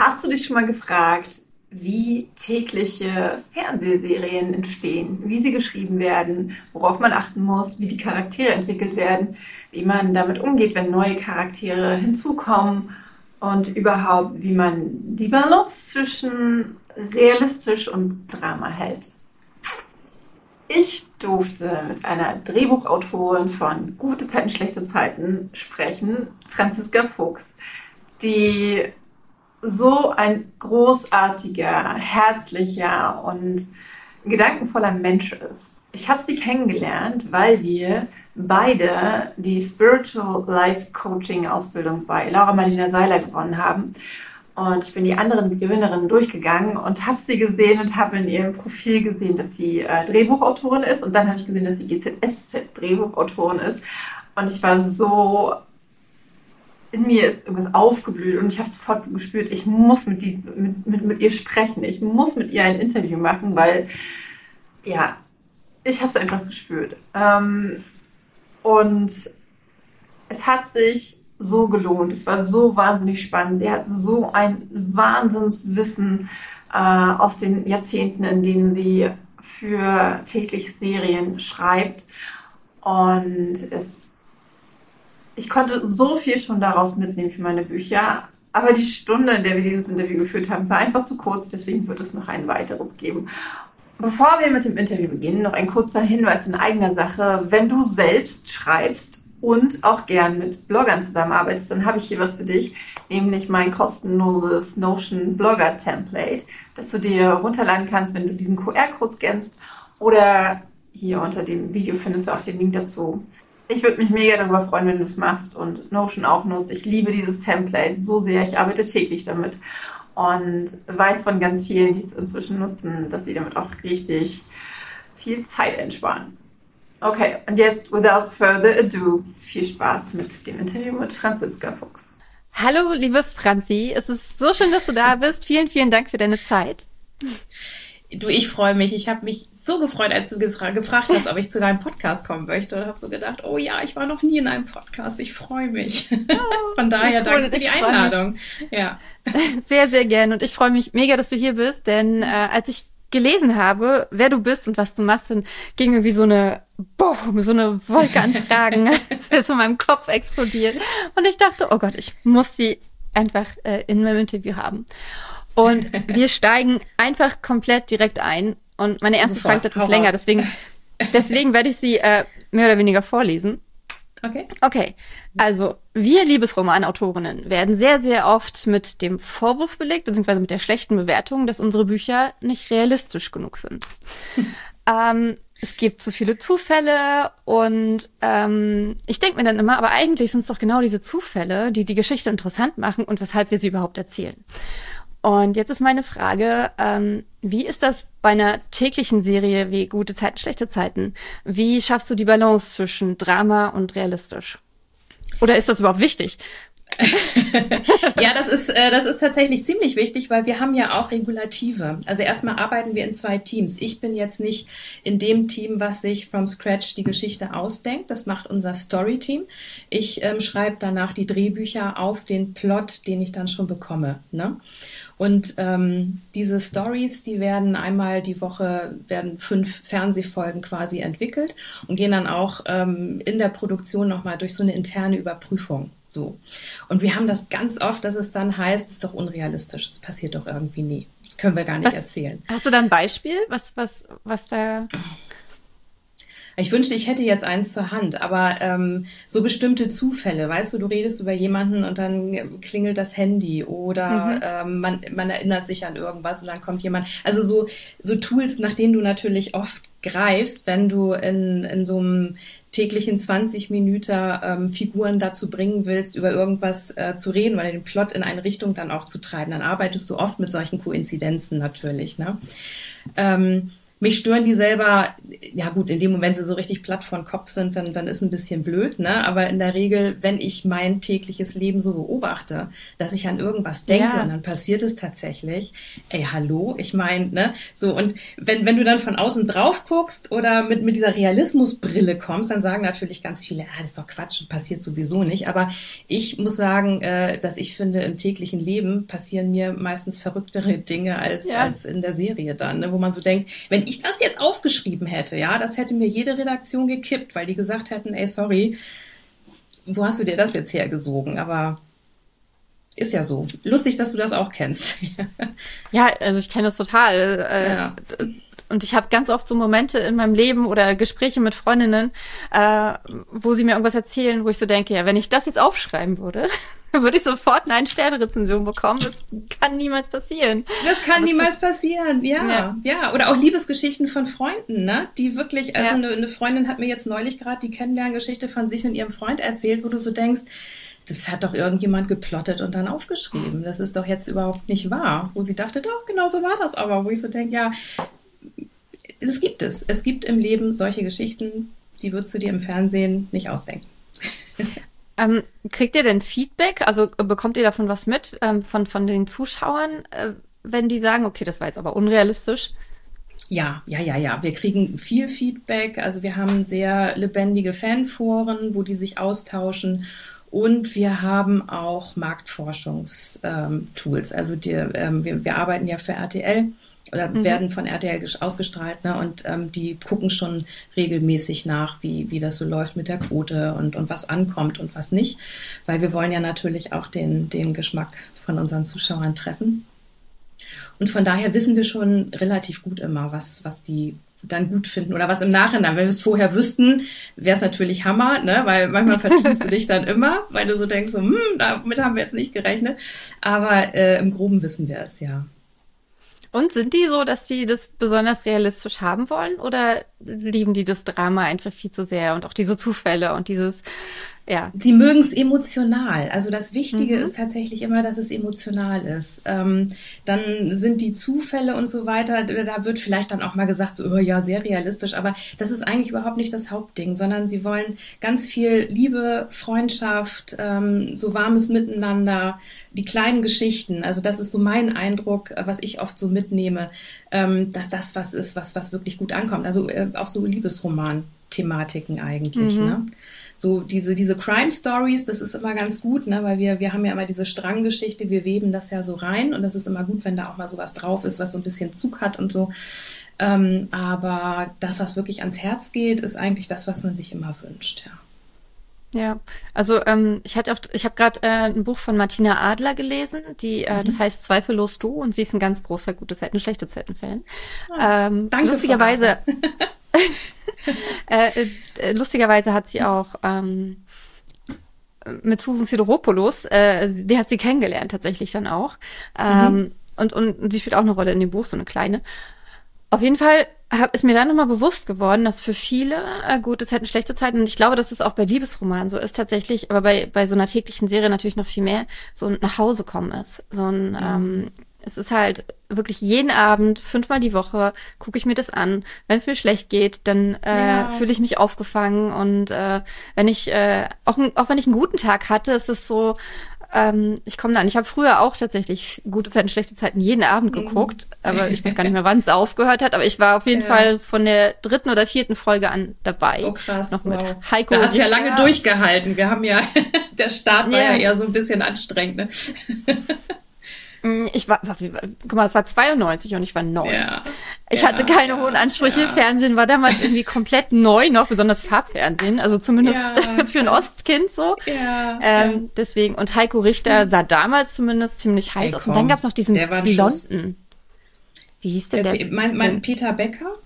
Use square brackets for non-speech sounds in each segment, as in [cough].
Hast du dich schon mal gefragt, wie tägliche Fernsehserien entstehen, wie sie geschrieben werden, worauf man achten muss, wie die Charaktere entwickelt werden, wie man damit umgeht, wenn neue Charaktere hinzukommen und überhaupt, wie man die Balance zwischen realistisch und Drama hält. Ich durfte mit einer Drehbuchautorin von Gute Zeiten, schlechte Zeiten sprechen, Franziska Fuchs, die so ein großartiger, herzlicher und gedankenvoller Mensch ist. Ich habe sie kennengelernt, weil wir beide die Spiritual Life Coaching Ausbildung bei Laura Marlina Seiler gewonnen haben. Und ich bin die anderen Gewinnerinnen durchgegangen und habe sie gesehen und habe in ihrem Profil gesehen, dass sie äh, Drehbuchautorin ist. Und dann habe ich gesehen, dass sie GZSZ Drehbuchautorin ist. Und ich war so in mir ist irgendwas aufgeblüht und ich habe sofort gespürt, ich muss mit, diesem, mit, mit, mit ihr sprechen, ich muss mit ihr ein Interview machen, weil, ja, ich habe es einfach gespürt. Ähm, und es hat sich so gelohnt, es war so wahnsinnig spannend, sie hat so ein Wahnsinnswissen äh, aus den Jahrzehnten, in denen sie für täglich Serien schreibt. Und es ich konnte so viel schon daraus mitnehmen für meine Bücher. Aber die Stunde, in der wir dieses Interview geführt haben, war einfach zu kurz. Deswegen wird es noch ein weiteres geben. Bevor wir mit dem Interview beginnen, noch ein kurzer Hinweis in eigener Sache. Wenn du selbst schreibst und auch gern mit Bloggern zusammenarbeitest, dann habe ich hier was für dich, nämlich mein kostenloses Notion Blogger Template, das du dir runterladen kannst, wenn du diesen QR-Code scannst oder hier unter dem Video findest du auch den Link dazu. Ich würde mich mega darüber freuen, wenn du es machst und Notion auch nutzt. Ich liebe dieses Template so sehr. Ich arbeite täglich damit und weiß von ganz vielen, die es inzwischen nutzen, dass sie damit auch richtig viel Zeit entsparen. Okay, und jetzt, without further ado, viel Spaß mit dem Interview mit Franziska Fuchs. Hallo, liebe Franzi. Es ist so schön, dass du da bist. Vielen, vielen Dank für deine Zeit. Du, ich freue mich. Ich habe mich so gefreut, als du gefragt hast, ob ich zu deinem Podcast kommen möchte. Und habe so gedacht, oh ja, ich war noch nie in einem Podcast. Ich freue mich. Oh, Von daher cool. danke für die Einladung. Ja. [laughs] Sehr, sehr gern. Und ich freue mich mega, dass du hier bist. Denn äh, als ich gelesen habe, wer du bist und was du machst, dann ging mir wie so eine, boah, so eine Wolke an Fragen, [laughs] [laughs] ist in meinem Kopf explodiert. Und ich dachte, oh Gott, ich muss sie einfach äh, in meinem Interview haben. Und wir steigen einfach komplett direkt ein. Und meine erste Sofort. Frage ist etwas länger, raus. deswegen, [laughs] deswegen werde ich sie äh, mehr oder weniger vorlesen. Okay. Okay. Also, wir Liebesromanautorinnen werden sehr, sehr oft mit dem Vorwurf belegt, beziehungsweise mit der schlechten Bewertung, dass unsere Bücher nicht realistisch genug sind. [laughs] ähm, es gibt zu viele Zufälle und ähm, ich denke mir dann immer, aber eigentlich sind es doch genau diese Zufälle, die die Geschichte interessant machen und weshalb wir sie überhaupt erzählen. Und jetzt ist meine Frage, ähm, wie ist das bei einer täglichen Serie wie Gute Zeiten, schlechte Zeiten? Wie schaffst du die Balance zwischen Drama und realistisch? Oder ist das überhaupt wichtig? [laughs] ja, das ist, äh, das ist tatsächlich ziemlich wichtig, weil wir haben ja auch Regulative. Also erstmal arbeiten wir in zwei Teams. Ich bin jetzt nicht in dem Team, was sich from scratch die Geschichte ausdenkt. Das macht unser Story-Team. Ich ähm, schreibe danach die Drehbücher auf den Plot, den ich dann schon bekomme. Ne? Und ähm, diese Stories, die werden einmal die Woche, werden fünf Fernsehfolgen quasi entwickelt und gehen dann auch ähm, in der Produktion nochmal durch so eine interne Überprüfung. So. Und wir haben das ganz oft, dass es dann heißt, es ist doch unrealistisch, das passiert doch irgendwie nie. Das können wir gar nicht was, erzählen. Hast du da ein Beispiel, was, was, was da ich wünschte, ich hätte jetzt eins zur Hand, aber ähm, so bestimmte Zufälle, weißt du, du redest über jemanden und dann klingelt das Handy oder mhm. ähm, man, man erinnert sich an irgendwas und dann kommt jemand. Also so, so Tools, nach denen du natürlich oft greifst, wenn du in, in so einem täglichen 20 Minuten ähm, Figuren dazu bringen willst, über irgendwas äh, zu reden oder den Plot in eine Richtung dann auch zu treiben, dann arbeitest du oft mit solchen Koinzidenzen natürlich. Ne? Ähm, mich stören die selber, ja gut, in dem Moment, wenn sie so richtig platt vor den Kopf sind, dann, dann ist ein bisschen blöd, ne? Aber in der Regel, wenn ich mein tägliches Leben so beobachte, dass ich an irgendwas denke ja. und dann passiert es tatsächlich, ey, hallo, ich meine, ne? So, und wenn, wenn du dann von außen drauf guckst oder mit, mit dieser Realismusbrille kommst, dann sagen natürlich ganz viele, ah, das ist doch Quatsch, passiert sowieso nicht. Aber ich muss sagen, äh, dass ich finde, im täglichen Leben passieren mir meistens verrücktere [laughs] Dinge als, ja. als in der Serie dann, ne? wo man so denkt, wenn ich das jetzt aufgeschrieben hätte, ja, das hätte mir jede Redaktion gekippt, weil die gesagt hätten, ey, sorry, wo hast du dir das jetzt hergesogen? Aber ist ja so. Lustig, dass du das auch kennst. [laughs] ja, also ich kenne das total. Äh, ja. Und ich habe ganz oft so Momente in meinem Leben oder Gespräche mit Freundinnen, äh, wo sie mir irgendwas erzählen, wo ich so denke, ja, wenn ich das jetzt aufschreiben würde, [laughs] würde ich sofort eine Ein-Sterne-Rezension bekommen. Das kann niemals passieren. Das kann das niemals passieren, ja, ja, ja. Oder auch Liebesgeschichten von Freunden, ne? Die wirklich, also ja. eine, eine Freundin hat mir jetzt neulich gerade die Kennenlerngeschichte von sich und ihrem Freund erzählt, wo du so denkst, das hat doch irgendjemand geplottet und dann aufgeschrieben. Das ist doch jetzt überhaupt nicht wahr. Wo sie dachte, doch, genau so war das aber. Wo ich so denke, ja, es gibt es. Es gibt im Leben solche Geschichten, die würdest du dir im Fernsehen nicht ausdenken. [laughs] Ähm, kriegt ihr denn Feedback? Also äh, bekommt ihr davon was mit ähm, von, von den Zuschauern, äh, wenn die sagen, okay, das war jetzt aber unrealistisch? Ja, ja, ja, ja. Wir kriegen viel Feedback. Also wir haben sehr lebendige Fanforen, wo die sich austauschen. Und wir haben auch Marktforschungstools. Also die, ähm, wir, wir arbeiten ja für RTL oder mhm. werden von RTL ausgestrahlt, ne? Und ähm, die gucken schon regelmäßig nach, wie, wie das so läuft mit der Quote und, und was ankommt und was nicht. Weil wir wollen ja natürlich auch den, den Geschmack von unseren Zuschauern treffen. Und von daher wissen wir schon relativ gut immer, was, was die dann gut finden oder was im Nachhinein. Wenn wir es vorher wüssten, wäre es natürlich Hammer, ne? weil manchmal [laughs] vertust du dich dann immer, weil du so denkst, so, hm, damit haben wir jetzt nicht gerechnet. Aber äh, im Groben wissen wir es, ja. Und sind die so, dass die das besonders realistisch haben wollen? Oder lieben die das Drama einfach viel zu sehr und auch diese Zufälle und dieses ja. Sie mögen es emotional. Also das Wichtige mhm. ist tatsächlich immer, dass es emotional ist. Ähm, dann sind die Zufälle und so weiter, da wird vielleicht dann auch mal gesagt, so, oh, ja, sehr realistisch, aber das ist eigentlich überhaupt nicht das Hauptding, sondern sie wollen ganz viel Liebe, Freundschaft, ähm, so warmes Miteinander, die kleinen Geschichten. Also das ist so mein Eindruck, was ich oft so mitnehme, ähm, dass das was ist, was, was wirklich gut ankommt. Also äh, auch so Liebesroman-Thematiken eigentlich. Mhm. Ne? So diese, diese Crime Stories, das ist immer ganz gut, ne, weil wir, wir haben ja immer diese Stranggeschichte, wir weben das ja so rein und das ist immer gut, wenn da auch mal sowas drauf ist, was so ein bisschen Zug hat und so. Ähm, aber das, was wirklich ans Herz geht, ist eigentlich das, was man sich immer wünscht, ja. Ja, also ähm, ich hatte auch, ich habe gerade äh, ein Buch von Martina Adler gelesen, die, äh, mhm. das heißt Zweifellos du und sie ist ein ganz großer gute Zeiten, schlechte Zeiten Fan. Ah, ähm, danke lustigerweise, [laughs] [laughs] äh, äh, lustigerweise hat sie auch ähm, mit Susan Sideropoulos, äh, die hat sie kennengelernt tatsächlich dann auch. Ähm, mhm. und, und die spielt auch eine Rolle in dem Buch, so eine kleine. Auf jeden Fall hab, ist mir dann nochmal bewusst geworden, dass für viele äh, gute Zeiten, schlechte Zeiten, und ich glaube, dass es auch bei Liebesromanen so ist tatsächlich, aber bei, bei so einer täglichen Serie natürlich noch viel mehr, so ein nach Hause kommen ist. So ein, mhm. ähm, es ist halt wirklich jeden Abend, fünfmal die Woche, gucke ich mir das an. Wenn es mir schlecht geht, dann äh, ja. fühle ich mich aufgefangen. Und äh, wenn ich, äh, auch, auch wenn ich einen guten Tag hatte, ist es so, ähm, ich komme da an. Ich habe früher auch tatsächlich gute Zeiten, schlechte Zeiten jeden Abend mhm. geguckt, mhm. aber ich weiß gar nicht [laughs] mehr, wann es aufgehört hat. Aber ich war auf jeden ja. Fall von der dritten oder vierten Folge an dabei. Oh krass. Noch mit wow. Heiko. Da hast ja lange durchgehalten. Wir haben ja, [laughs] der Start war ja, ja eher so ein bisschen anstrengend. Ne? [laughs] Ich war, guck mal, es war 92 und ich war neun. Ja, ich ja, hatte keine ja, hohen Ansprüche. Fernsehen war damals irgendwie komplett neu noch, besonders Farbfernsehen, also zumindest [laughs] für ein Ostkind so. Ähm, deswegen, und Heiko Richter sah damals zumindest ziemlich heiß Ey, aus. Und dann gab's noch diesen blonden. Wie hieß der? der mein, mein Peter Becker?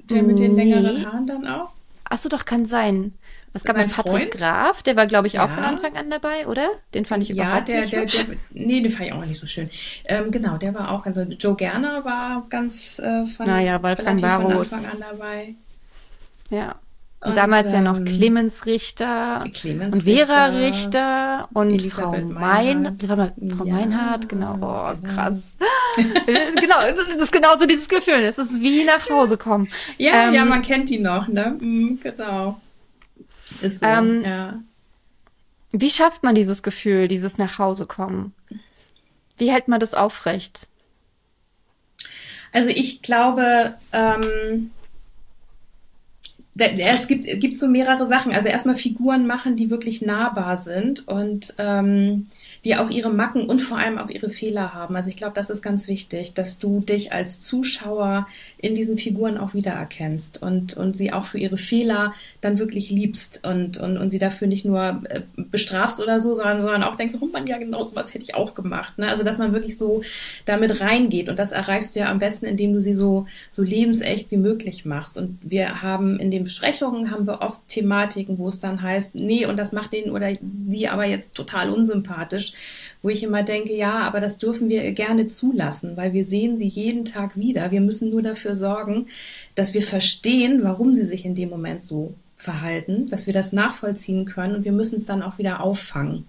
Der mit den längeren Haaren dann auch? Ach so, doch, kann sein. Es gab einen Patrick Freund? Graf, der war, glaube ich, auch ja. von Anfang an dabei, oder? Den fand ich ja, überhaupt der, nicht der, der, der, Nee, den fand ich auch nicht so schön. Ähm, genau, der war auch, also Joe Gerner war ganz äh, von, naja, Wolfgang von Anfang an dabei. Ja. Und, und damals ähm, ja noch ähm, Clemens Richter Clemens und Vera Richter, Richter und Frau Mein, Frau ja, Meinhardt, genau, oh, krass. [laughs] Genau. genau, das ist genauso dieses Gefühl. Es ist wie nach Hause kommen. Ja, ähm, ja, man kennt die noch, ne? Mhm, genau. Ist so, ähm, ja. Wie schafft man dieses Gefühl, dieses nach Hause kommen? Wie hält man das aufrecht? Also ich glaube, ähm, es gibt, es gibt so mehrere Sachen. Also erstmal Figuren machen, die wirklich nahbar sind und ähm, die auch ihre Macken und vor allem auch ihre Fehler haben. Also ich glaube, das ist ganz wichtig, dass du dich als Zuschauer in diesen Figuren auch wiedererkennst und, und sie auch für ihre Fehler dann wirklich liebst und, und, und sie dafür nicht nur äh, bestrafst oder so, sondern, sondern auch denkst, oh Mann, ja genau, so was hätte ich auch gemacht. Ne? Also dass man wirklich so damit reingeht und das erreichst du ja am besten, indem du sie so, so lebensecht wie möglich machst. Und wir haben in den Besprechungen haben wir oft Thematiken, wo es dann heißt, nee, und das macht den oder die aber jetzt total unsympathisch wo ich immer denke, ja, aber das dürfen wir gerne zulassen, weil wir sehen sie jeden Tag wieder. Wir müssen nur dafür sorgen, dass wir verstehen, warum sie sich in dem Moment so verhalten, dass wir das nachvollziehen können und wir müssen es dann auch wieder auffangen.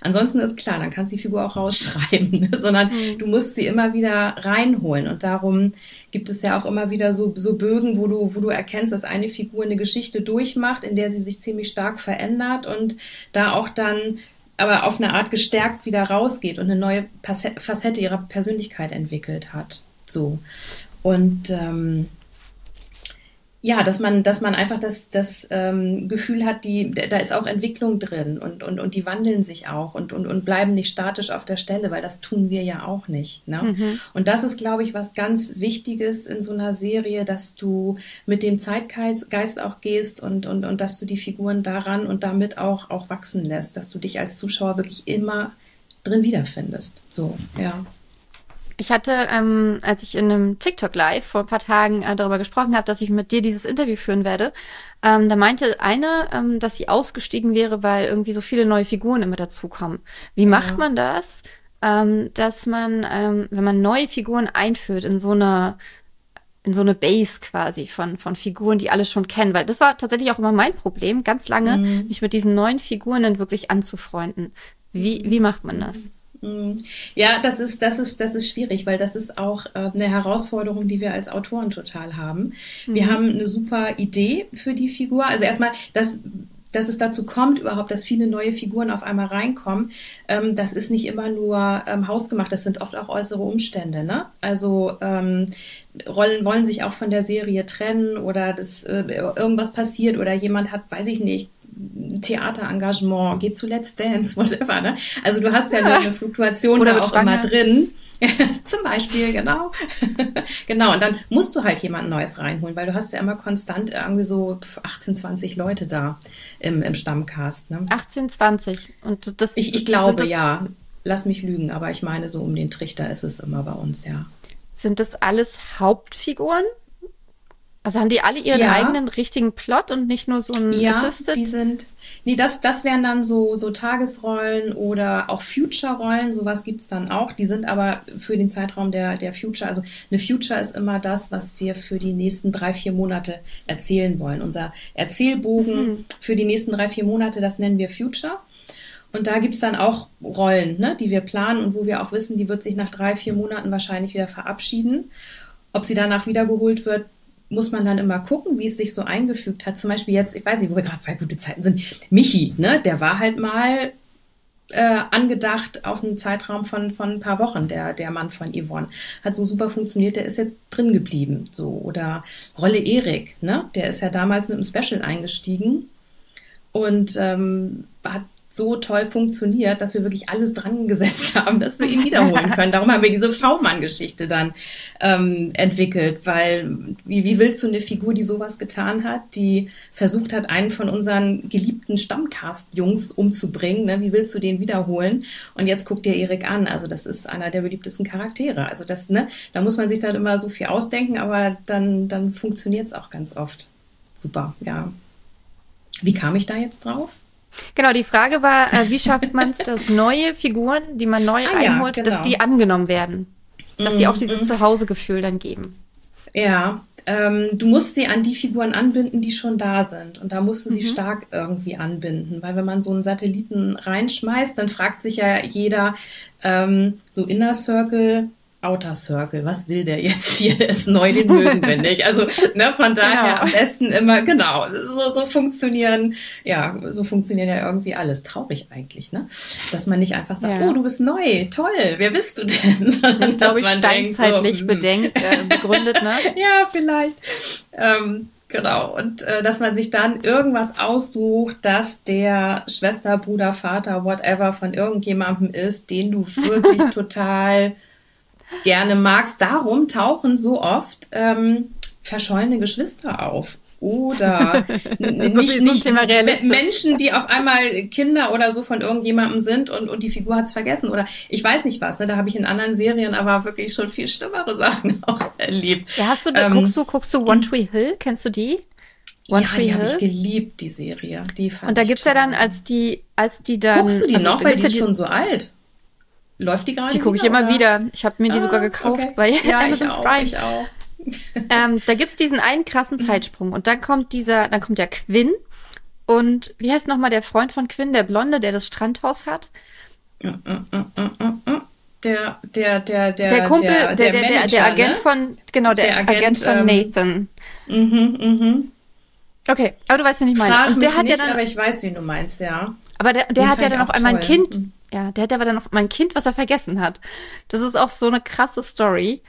Ansonsten ist klar, dann kannst du die Figur auch rausschreiben, [laughs] sondern mhm. du musst sie immer wieder reinholen. Und darum gibt es ja auch immer wieder so, so Bögen, wo du, wo du erkennst, dass eine Figur eine Geschichte durchmacht, in der sie sich ziemlich stark verändert und da auch dann aber auf eine Art gestärkt wieder rausgeht und eine neue Facette ihrer Persönlichkeit entwickelt hat. So. Und ähm, ja, dass man, dass man einfach das, das ähm, Gefühl hat, die, da ist auch Entwicklung drin und, und, und die wandeln sich auch und, und, und bleiben nicht statisch auf der Stelle, weil das tun wir ja auch nicht. Ne? Mhm. Und das ist, glaube ich, was ganz Wichtiges in so einer Serie, dass du mit dem Zeitgeist auch gehst und, und, und dass du die Figuren daran und damit auch, auch wachsen lässt, dass du dich als Zuschauer wirklich immer drin wiederfindest. So, ja. Ich hatte, ähm, als ich in einem TikTok Live vor ein paar Tagen äh, darüber gesprochen habe, dass ich mit dir dieses Interview führen werde, ähm, da meinte eine, ähm, dass sie ausgestiegen wäre, weil irgendwie so viele neue Figuren immer dazukommen. Wie ja. macht man das, ähm, dass man, ähm, wenn man neue Figuren einführt in so eine in so eine Base quasi von, von Figuren, die alle schon kennen, weil das war tatsächlich auch immer mein Problem, ganz lange, mhm. mich mit diesen neuen Figuren dann wirklich anzufreunden. Wie, wie macht man das? Mhm. Ja, das ist, das ist, das ist schwierig, weil das ist auch äh, eine Herausforderung, die wir als Autoren total haben. Mhm. Wir haben eine super Idee für die Figur. Also erstmal, das, dass es dazu kommt, überhaupt, dass viele neue Figuren auf einmal reinkommen, ähm, das ist nicht immer nur ähm, hausgemacht, das sind oft auch äußere Umstände. Ne? Also ähm, Rollen wollen sich auch von der Serie trennen oder das, äh, irgendwas passiert oder jemand hat, weiß ich nicht, Theaterengagement, geh zu Let's Dance, [laughs] whatever. Ne? Also du hast ja, ja. eine Fluktuation Oder da auch schwanger. immer drin. [laughs] Zum Beispiel, genau. [laughs] genau, und dann musst du halt jemand Neues reinholen, weil du hast ja immer konstant irgendwie so 18, 20 Leute da im, im Stammcast. Ne? 18, 20. Und das, ich, ich glaube, ja. Lass mich lügen, aber ich meine, so um den Trichter ist es immer bei uns, ja. Sind das alles Hauptfiguren? Also haben die alle ihren ja. eigenen richtigen Plot und nicht nur so ein ja, Assisted? die sind. Nee, das, das wären dann so, so Tagesrollen oder auch Future-Rollen, sowas gibt's dann auch. Die sind aber für den Zeitraum der, der Future, also eine Future ist immer das, was wir für die nächsten drei, vier Monate erzählen wollen. Unser Erzählbogen mhm. für die nächsten drei, vier Monate, das nennen wir Future. Und da gibt's dann auch Rollen, ne, die wir planen und wo wir auch wissen, die wird sich nach drei, vier Monaten wahrscheinlich wieder verabschieden. Ob sie danach wiedergeholt wird, muss man dann immer gucken, wie es sich so eingefügt hat. Zum Beispiel jetzt, ich weiß nicht, wo wir gerade bei gute Zeiten sind, Michi, ne, der war halt mal äh, angedacht auf einen Zeitraum von, von ein paar Wochen, der, der Mann von Yvonne. Hat so super funktioniert, der ist jetzt drin geblieben. So. Oder Rolle Erik, ne? Der ist ja damals mit einem Special eingestiegen und ähm, hat so toll funktioniert, dass wir wirklich alles dran gesetzt [laughs] haben, dass wir ihn wiederholen [laughs] können. Darum haben wir diese V-Mann-Geschichte dann ähm, entwickelt, weil wie, wie willst du eine Figur, die sowas getan hat, die versucht hat, einen von unseren geliebten Stammcast-Jungs umzubringen, ne? wie willst du den wiederholen? Und jetzt guck dir Erik an, also das ist einer der beliebtesten Charaktere. Also das, ne, da muss man sich dann immer so viel ausdenken, aber dann, dann funktioniert es auch ganz oft. Super, ja. Wie kam ich da jetzt drauf? Genau, die Frage war, äh, wie schafft man es, [laughs] dass neue Figuren, die man neu ah, einholt, ja, genau. dass die angenommen werden? Dass die auch dieses mhm. Zuhausegefühl dann geben. Ja, ähm, du musst sie an die Figuren anbinden, die schon da sind. Und da musst du sie mhm. stark irgendwie anbinden. Weil wenn man so einen Satelliten reinschmeißt, dann fragt sich ja jeder, ähm, so Inner Circle, Outer Circle, was will der jetzt [laughs] hier? Der ist neu, den mögen wir [laughs] nicht. Also ne, von daher genau. am besten immer, genau, so, so funktionieren, ja, so funktioniert ja irgendwie alles. Traurig eigentlich, ne? Dass man nicht einfach sagt, ja. oh, du bist neu, toll, wer bist du denn? [laughs] Sondern, das glaube ich steinzeitlich so, hm. bedenkt, äh, begründet, ne? ja, vielleicht. Ähm, Genau. Und äh, dass man sich dann irgendwas aussucht, dass der Schwester, Bruder, Vater, whatever von irgendjemandem ist, den du wirklich total gerne magst. Darum tauchen so oft ähm, verschollene Geschwister auf. Oder [laughs] nicht, nicht Menschen, die auf einmal Kinder oder so von irgendjemandem sind und, und die Figur hat's vergessen. Oder ich weiß nicht was. Ne? Da habe ich in anderen Serien aber wirklich schon viel schlimmere [laughs] Sachen auch erlebt. Ja, hast du, ähm, guckst du, guckst du One Tree Hill? Kennst du die? One ja, Tree die habe ich geliebt, die Serie. Die fand und da gibt's toll. ja dann, als die, als die dann. Guckst du die also, noch, weil die ist schon so alt. Läuft die gerade? Die gucke ich immer wieder. Ich habe mir die ah, sogar gekauft okay. bei ja, Amazon ich auch, Prime. Ich auch. [laughs] ähm, da gibt's diesen einen krassen Zeitsprung und dann kommt dieser, dann kommt der Quinn und wie heißt nochmal der Freund von Quinn, der Blonde, der das Strandhaus hat? Der, der, der, der, der Kumpel, der, der, der, Manager, der, Agent ne? von, genau, der, der Agent, Agent, von ähm, Nathan. Mhm, mhm. Okay, aber du weißt, wen ich meine. Frag und der hat nicht, ja dann, aber ich weiß, wen du meinst, ja. Aber der, der hat ja dann auch einmal ein Kind. Ja, der hat aber dann auch mal ein Kind, was er vergessen hat. Das ist auch so eine krasse Story.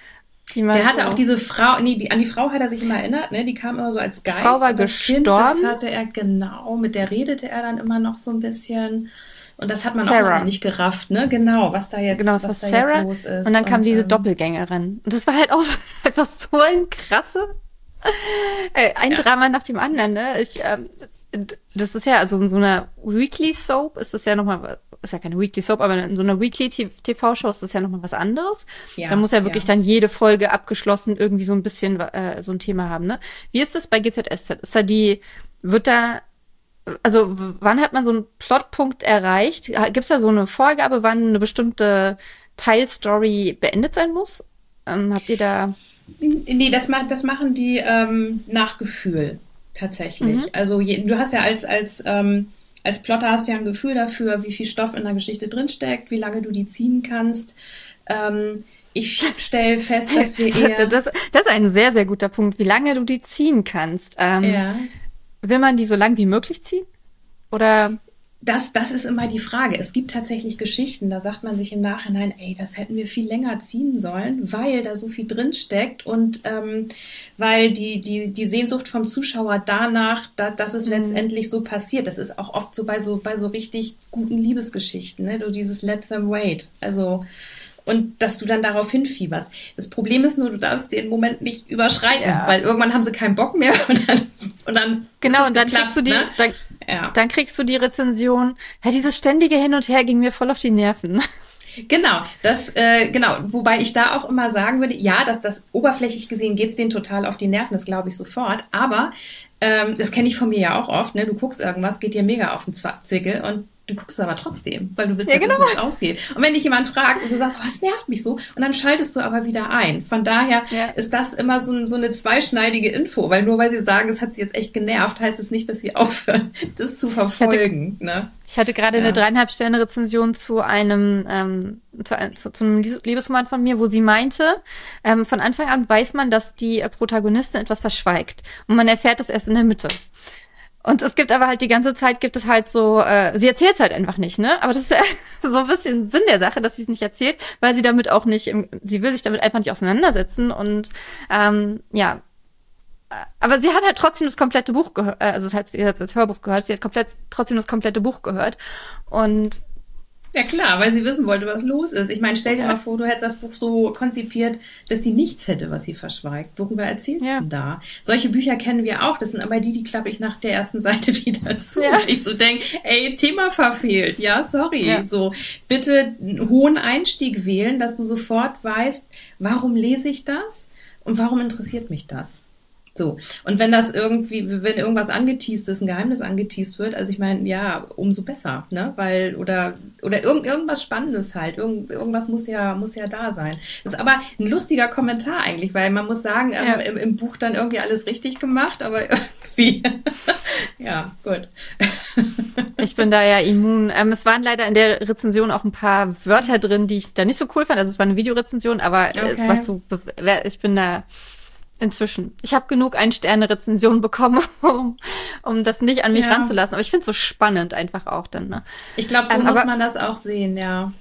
Der hatte so auch diese Frau, nee, die, an die Frau hat er sich immer erinnert, ne? Die kam immer so als Geist. Die Frau war gestorben. Kind, das hatte er genau, mit der redete er dann immer noch so ein bisschen. Und das hat man Sarah. auch nicht gerafft, ne? Genau, was da jetzt, genau, was was da Sarah. jetzt los ist. Und dann kam und, diese ähm, Doppelgängerin. Und das war halt auch [laughs] etwas so ein krasse, äh, ein ja. Drama nach dem anderen, ne? Ich, ähm, das ist ja, also in so einer Weekly Soap ist das ja nochmal, ist ja keine Weekly Soap, aber in so einer Weekly TV-Show ist das ja nochmal was anderes. Ja, da muss ja wirklich ja. dann jede Folge abgeschlossen irgendwie so ein bisschen äh, so ein Thema haben, ne? Wie ist das bei GZSZ? Ist da die, wird da, also wann hat man so einen Plotpunkt erreicht? Gibt's da so eine Vorgabe, wann eine bestimmte Teilstory beendet sein muss? Ähm, habt ihr da... Nee, das, macht, das machen die ähm, nach Gefühl tatsächlich. Mhm. Also je, du hast ja als, als, ähm, als Plotter hast du ja ein Gefühl dafür, wie viel Stoff in der Geschichte drinsteckt, wie lange du die ziehen kannst. Ähm, ich stelle fest, dass wir [laughs] eher... Das, das ist ein sehr, sehr guter Punkt, wie lange du die ziehen kannst. Ähm, ja. Will man die so lang wie möglich ziehen? Oder das, das ist immer die Frage. Es gibt tatsächlich Geschichten, da sagt man sich im Nachhinein, ey, das hätten wir viel länger ziehen sollen, weil da so viel drin steckt und ähm, weil die, die, die Sehnsucht vom Zuschauer danach, da, dass es mhm. letztendlich so passiert. Das ist auch oft so bei so, bei so richtig guten Liebesgeschichten, ne? Du dieses Let them wait. Also, und dass du dann darauf hinfieberst. Das Problem ist nur, du darfst den Moment nicht überschreiten, ja. weil irgendwann haben sie keinen Bock mehr [laughs] und dann, und dann genau und dann kriegst du die, ne? dann, ja. dann kriegst du die Rezension. Ja, dieses ständige Hin und Her ging mir voll auf die Nerven. Genau, das äh, genau, wobei ich da auch immer sagen würde, ja, dass das oberflächlich gesehen geht's denen total auf die Nerven, das glaube ich sofort. Aber ähm, das kenne ich von mir ja auch oft. Ne? Du guckst irgendwas, geht dir mega auf den Zwickel und Du guckst aber trotzdem, weil du willst ja, ja genau. wissen, wie es ausgeht. Und wenn dich jemand fragt und du sagst, oh, es nervt mich so, und dann schaltest du aber wieder ein. Von daher ja. ist das immer so, so, eine zweischneidige Info, weil nur weil sie sagen, es hat sie jetzt echt genervt, heißt es nicht, dass sie [laughs] aufhören, das zu verfolgen. Ich hatte, ne? ich hatte gerade ja. eine dreieinhalb Sterne Rezension zu einem ähm, zu, zu, zu einem Liebesroman von mir, wo sie meinte, ähm, von Anfang an weiß man, dass die Protagonistin etwas verschweigt und man erfährt das erst in der Mitte. Und es gibt aber halt die ganze Zeit gibt es halt so, äh, sie erzählt es halt einfach nicht, ne? Aber das ist ja [laughs] so ein bisschen Sinn der Sache, dass sie es nicht erzählt, weil sie damit auch nicht, im, sie will sich damit einfach nicht auseinandersetzen und ähm, ja. Aber sie hat halt trotzdem das komplette Buch gehört, äh, also sie hat das Hörbuch gehört, sie hat komplett trotzdem das komplette Buch gehört und ja klar, weil sie wissen wollte, was los ist. Ich meine, stell dir ja. mal vor, du hättest das Buch so konzipiert, dass die nichts hätte, was sie verschweigt. Worüber erzählst ja. du da? Solche Bücher kennen wir auch. Das sind aber die, die klappe ich nach der ersten Seite [laughs] wieder zu. Ja. Ich so denke, ey, Thema verfehlt. Ja, sorry. Ja. So, bitte einen hohen Einstieg wählen, dass du sofort weißt, warum lese ich das und warum interessiert mich das? So. Und wenn das irgendwie, wenn irgendwas angeteased ist, ein Geheimnis angeteased wird, also ich meine, ja, umso besser, ne? Weil, oder, oder irgend, irgendwas Spannendes halt. Irgend, irgendwas muss ja, muss ja da sein. Das ist aber ein lustiger Kommentar eigentlich, weil man muss sagen, ähm, ja. im, im, Buch dann irgendwie alles richtig gemacht, aber [laughs] irgendwie, ja, gut. Ich bin da ja immun. Ähm, es waren leider in der Rezension auch ein paar Wörter drin, die ich da nicht so cool fand. Also es war eine Videorezension, aber äh, Okay. was so, ich bin da inzwischen. Ich habe genug Ein-Sterne-Rezensionen bekommen, [laughs] um, um das nicht an mich Ja. ranzulassen. Aber ich finde es so spannend einfach auch dann. Ne? Ich glaube, so Ähm, muss aber- man das auch sehen, ja.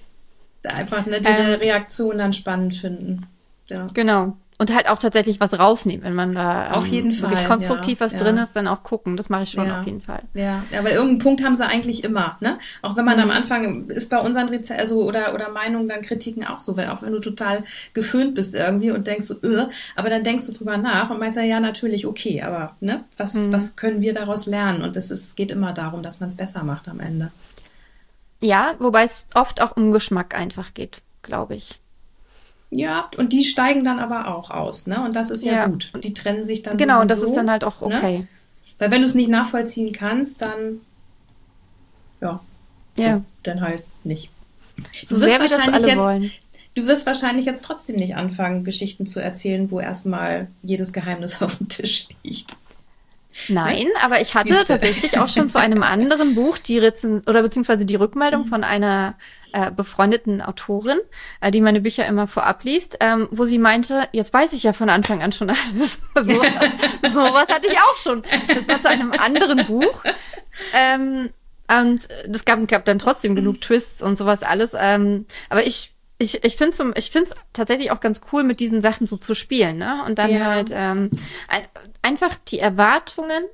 Einfach ne, die Ähm, Reaktion dann spannend finden. Ja. Genau. Und halt auch tatsächlich was rausnehmen, wenn man da ähm, Auf jeden wirklich Fall, konstruktiv ja, was ja. drin ist, dann auch gucken. Das mache ich schon Ja. auf jeden Fall. Ja, aber irgendeinen Punkt haben sie eigentlich immer, ne? Auch wenn man Mhm. am Anfang ist bei unseren Reze also oder oder Meinungen dann Kritiken auch so, wenn auch wenn du total geföhnt bist irgendwie und denkst so, äh, aber dann denkst du drüber nach und meinst ja, ja natürlich okay, aber ne, was Mhm. was können wir daraus lernen? Und es ist geht immer darum, dass man es besser macht am Ende. Ja, wobei es oft auch um Geschmack einfach geht, glaube ich. Ja, und die steigen dann aber auch aus, ne? Und das ist ja, Ja. gut. Die trennen sich dann Genau, und das sowieso, ist dann halt auch ne? okay. Weil wenn du es nicht nachvollziehen kannst, dann ja, Ja. dann halt nicht. So sehr wir das alle jetzt, wollen. du wirst wahrscheinlich jetzt trotzdem nicht anfangen, Geschichten zu erzählen, wo erstmal jedes Geheimnis [laughs] auf dem Tisch liegt. Nein, aber ich hatte Siehste. tatsächlich auch schon zu einem [laughs] anderen Buch die Rezen oder beziehungsweise die Rückmeldung von einer äh, befreundeten Autorin, äh, die meine Bücher immer vorab liest, ähm, wo sie meinte, jetzt weiß ich ja von Anfang an schon alles. [laughs] [laughs] so, was hatte ich auch schon. Das war zu einem anderen Buch. Ähm, und es gab, gab dann trotzdem genug Twists und sowas alles. Ähm, aber ich ich, ich finde es ich find's tatsächlich auch ganz cool, mit diesen Sachen so zu spielen, ne? Und dann Ja. halt ähm, ein, einfach die Erwartungen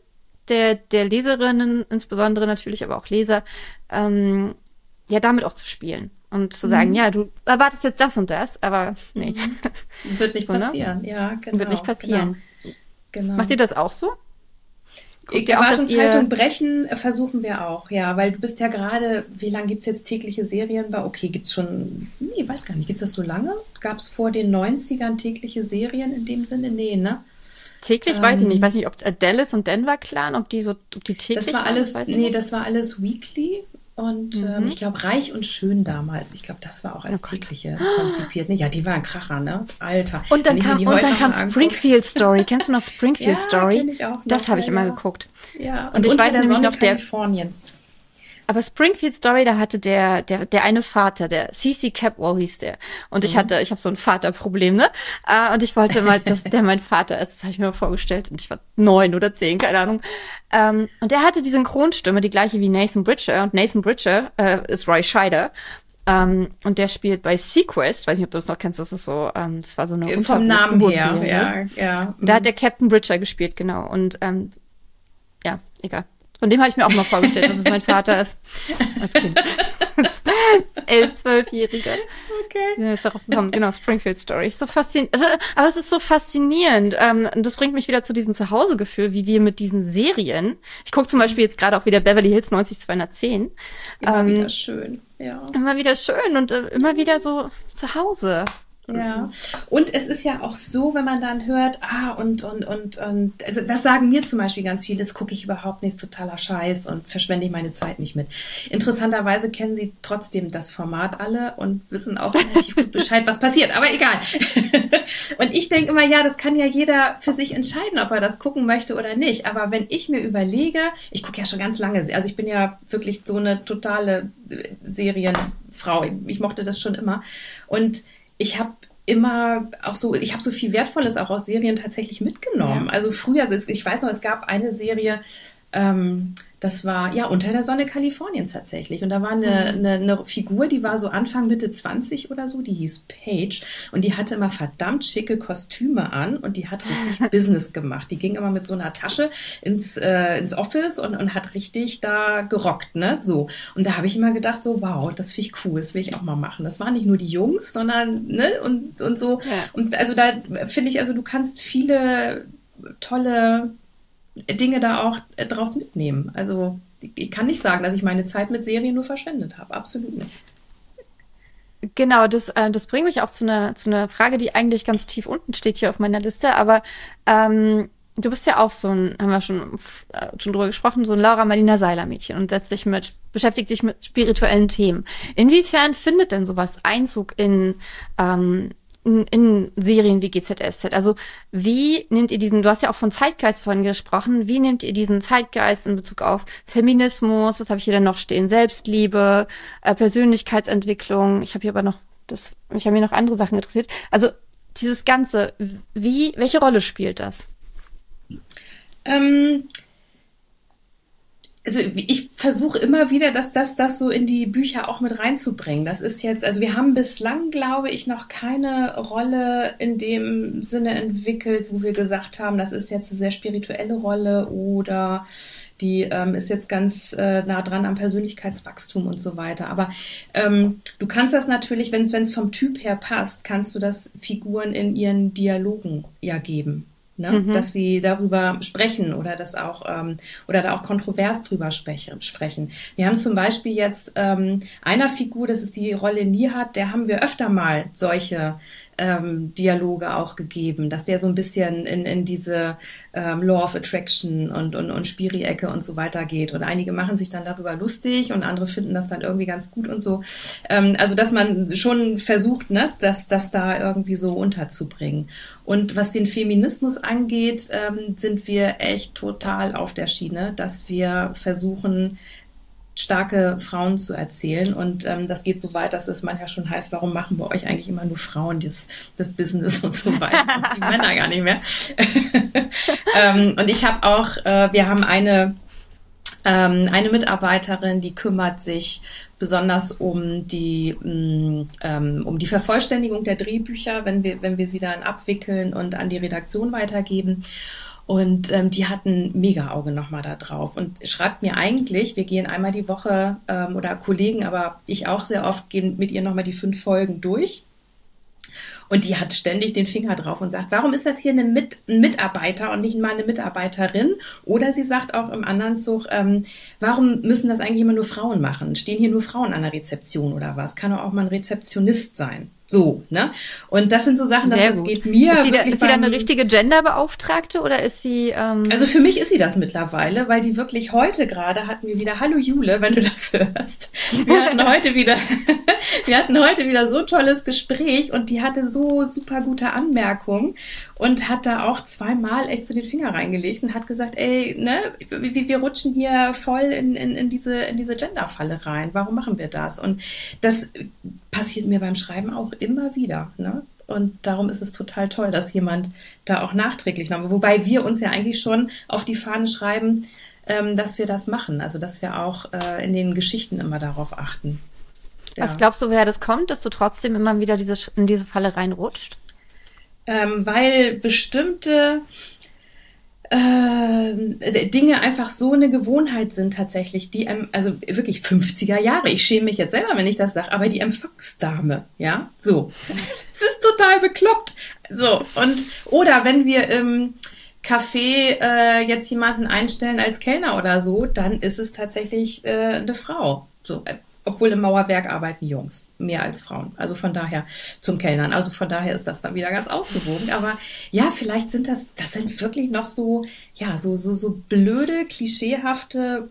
der, der Leserinnen, insbesondere natürlich aber auch Leser, ähm, ja, damit auch zu spielen. Und zu Mhm. sagen, ja, du erwartest jetzt das und das, aber nee, Wird nicht [laughs] So, ne? passieren, ja, genau. wird nicht passieren. Genau. genau. Macht ihr das auch so? Die Erwartungshaltung ihr- brechen äh, versuchen wir auch, ja, weil du bist ja gerade, wie lange gibt's jetzt tägliche Serien bei, okay, gibt's schon, nee, weiß gar nicht, gibt's das so lange? Gab's vor den 90ern tägliche Serien in dem Sinne? Nee, ne? Täglich weiß ich Ähm, nicht. Ich weiß nicht, ob äh, Dallas und Denver Clan, ob die so, ob die täglich Das war waren, alles, ich nee, nicht. das war alles weekly und Mhm. ähm, ich glaube Reich und Schön damals. Ich glaube, das war auch als Oh tägliche konzipiert. Nee, ja, die waren Kracher, ne? Alter. Und dann ich kam, und dann kam Springfield Story. Kennst du noch [laughs] Springfield Ja, Story? kenn ich auch noch, das habe ich ja, immer ja. geguckt. Ja, Und ich unter weiß der nämlich noch, der- Kaliforniens. Aber Springfield Story, da hatte der, der, der eine Vater, der CC Capwell hieß der. Und ich Mhm. hatte, ich habe so ein Vaterproblem, ne? Äh, Und ich wollte mal, dass der mein Vater ist. Das habe ich mir mal vorgestellt. Und ich war neun oder zehn, keine Ahnung. Ähm, Und der hatte die Synchronstimme, die gleiche wie Nathan Bridger. Und Nathan Bridger äh, ist Roy Scheider. Ähm, und der spielt bei Sequest, weiß nicht, ob du das noch kennst, das ist so, ähm, das war so eine Vom Unter- Namen her, U-Boot-Serie. ja, ja. Da hat der Captain Bridger gespielt, genau. Und ähm, ja, egal. Von dem habe ich mir auch mal vorgestellt, dass es mein Vater ist. Als Kind. Elf, zwölfjähriger. Okay. Sind jetzt darauf gekommen. Genau, Springfield Story. Ist so faszinierend. Aber es ist so faszinierend. Ähm, und das bringt mich wieder zu diesem Zuhausegefühl, wie wir mit diesen Serien. Ich gucke zum Beispiel jetzt gerade auch wieder Beverly Hills 90210. Immer Ähm, wieder schön. Ja. Immer wieder schön und äh, immer wieder so zu Hause. Ja. Und es ist ja auch so, wenn man dann hört, ah, und, und, und, und, also das sagen mir zum Beispiel ganz viele, das gucke ich überhaupt nicht, totaler Scheiß und verschwende ich meine Zeit nicht mit. Interessanterweise kennen sie trotzdem das Format alle und wissen auch relativ gut [laughs] Bescheid, was passiert, aber egal. [laughs] und ich denke immer, ja, das kann ja jeder für sich entscheiden, ob er das gucken möchte oder nicht. Aber wenn ich mir überlege, ich gucke ja schon ganz lange, also ich bin ja wirklich so eine totale äh, Serienfrau. Ich mochte das schon immer. Und ich habe immer auch so, ich habe so viel Wertvolles auch aus Serien tatsächlich mitgenommen. Ja. Also früher, ich weiß noch, es gab eine Serie, ähm, das war ja unter der Sonne Kaliforniens tatsächlich. Und da war eine, eine, eine Figur, die war so Anfang, Mitte 20 oder so, die hieß Paige. Und die hatte immer verdammt schicke Kostüme an und die hat richtig [laughs] Business gemacht. Die ging immer mit so einer Tasche ins, äh, ins Office und, und hat richtig da gerockt, ne? So. Und da habe ich immer gedacht, so, wow, das finde ich cool, das will ich auch mal machen. Das waren nicht nur die Jungs, sondern, ne, und, und so. Ja. Und also da finde ich, also du kannst viele tolle Dinge da auch äh, draus mitnehmen. Also ich kann nicht sagen, dass ich meine Zeit mit Serien nur verschwendet habe. Absolut nicht. Genau, das, äh, das bringt mich auch zu einer, zu einer Frage, die eigentlich ganz tief unten steht hier auf meiner Liste. Aber ähm, du bist ja auch so ein, haben wir schon, äh, schon drüber gesprochen, so ein Laura Marlina Seiler Mädchen und setzt sich mit, beschäftigt sich mit spirituellen Themen. Inwiefern findet denn sowas Einzug in, ähm, in, Serien wie GZSZ? Also wie nehmt ihr diesen, du hast ja auch von Zeitgeist vorhin gesprochen, wie nehmt ihr diesen Zeitgeist in Bezug auf Feminismus, was habe ich hier denn noch stehen, Selbstliebe, äh, Persönlichkeitsentwicklung, ich habe hier aber noch, das, ich habe mir noch andere Sachen interessiert. Also dieses Ganze, wie, welche Rolle spielt das? Ähm, also ich versuche immer wieder, dass das, das so in die Bücher auch mit reinzubringen. Das ist jetzt, also wir haben bislang, glaube ich, noch keine Rolle in dem Sinne entwickelt, wo wir gesagt haben, das ist jetzt eine sehr spirituelle Rolle oder die ähm, ist jetzt ganz äh, nah dran am Persönlichkeitswachstum und so weiter. Aber ähm, du kannst das natürlich, wenn es vom Typ her passt, kannst du das Figuren in ihren Dialogen ja geben ne? Mhm. dass sie darüber sprechen oder das auch ähm, oder da auch kontrovers drüber sprechen. sprechen. Wir haben zum Beispiel jetzt ähm, einer Figur, das ist die Rolle Nihat, der haben wir öfter mal solche ähm, Dialoge auch gegeben, dass der so ein bisschen in, in diese ähm, Law of Attraction und, und, und Spiri-Ecke und so weiter geht. Und einige machen sich dann darüber lustig und andere finden das dann irgendwie ganz gut und so. Ähm, also, dass man schon versucht, ne, das, das da irgendwie so unterzubringen. Und was den Feminismus angeht, ähm, sind wir echt total auf der Schiene, dass wir versuchen, starke Frauen zu erzählen. Und ähm, das geht so weit, dass es manchmal schon heißt, warum machen bei euch eigentlich immer nur Frauen das, das Business und so weiter [laughs] und die Männer gar nicht mehr. [laughs] ähm, und ich habe auch, äh, wir haben eine, ähm, eine Mitarbeiterin, die kümmert sich besonders um die, mm, ähm, um die Vervollständigung der Drehbücher, wenn wir, wenn wir sie dann abwickeln und an die Redaktion weitergeben. Und ähm, die hatten mega Auge nochmal da drauf und schreibt mir eigentlich, wir gehen einmal die Woche ähm, oder Kollegen, aber ich auch sehr oft, gehen mit ihr nochmal die fünf Folgen durch. Und die hat ständig den Finger drauf und sagt, warum ist das hier eine Mit ein Mitarbeiter und nicht mal eine Mitarbeiterin? Oder sie sagt auch im anderen Zug, ähm, warum müssen das eigentlich immer nur Frauen machen? Stehen hier nur Frauen an der Rezeption oder was? Kann auch mal ein Rezeptionist sein. So, ne? Und das sind so Sachen, dass das geht mir. Ist sie, da, ist sie da eine richtige Genderbeauftragte oder ist sie. Ähm also für mich ist sie das mittlerweile, weil die wirklich heute gerade hatten wir wieder, hallo Jule, wenn du das hörst. Wir hatten [laughs] heute wieder, [laughs] wir hatten heute wieder so tolles Gespräch und die hatte so super gute Anmerkungen und hat da auch zweimal echt so den Finger reingelegt und hat gesagt, ey, ne, wir, wir rutschen hier voll in, in, in diese, in diese Genderfalle rein. Warum machen wir das? Und das passiert mir beim Schreiben auch immer wieder. Ne? Und darum ist es total toll, dass jemand da auch nachträglich noch, wobei wir uns ja eigentlich schon auf die Fahne schreiben, ähm, dass wir das machen. Also, dass wir auch äh, in den Geschichten immer darauf achten. Ja. Was glaubst du, woher das kommt, dass du trotzdem immer wieder diese, in diese Falle reinrutscht? Ähm, weil bestimmte äh, Dinge einfach so eine Gewohnheit sind tatsächlich, die, also wirklich 50er Jahre, ich schäme mich jetzt selber, wenn ich das sage, aber die Empfangsdame, ja, so. Das ist total bekloppt. So, und, oder wenn wir im Café äh, jetzt jemanden einstellen als Kellner oder so, dann ist es tatsächlich äh, eine Frau. So, äh, obwohl im Mauerwerk arbeiten Jungs mehr als Frauen. Also von daher zum Kellnern. Also von daher ist das dann wieder ganz ausgewogen. Aber ja, vielleicht sind das, das sind wirklich noch so, ja, so, so, so blöde, klischeehafte,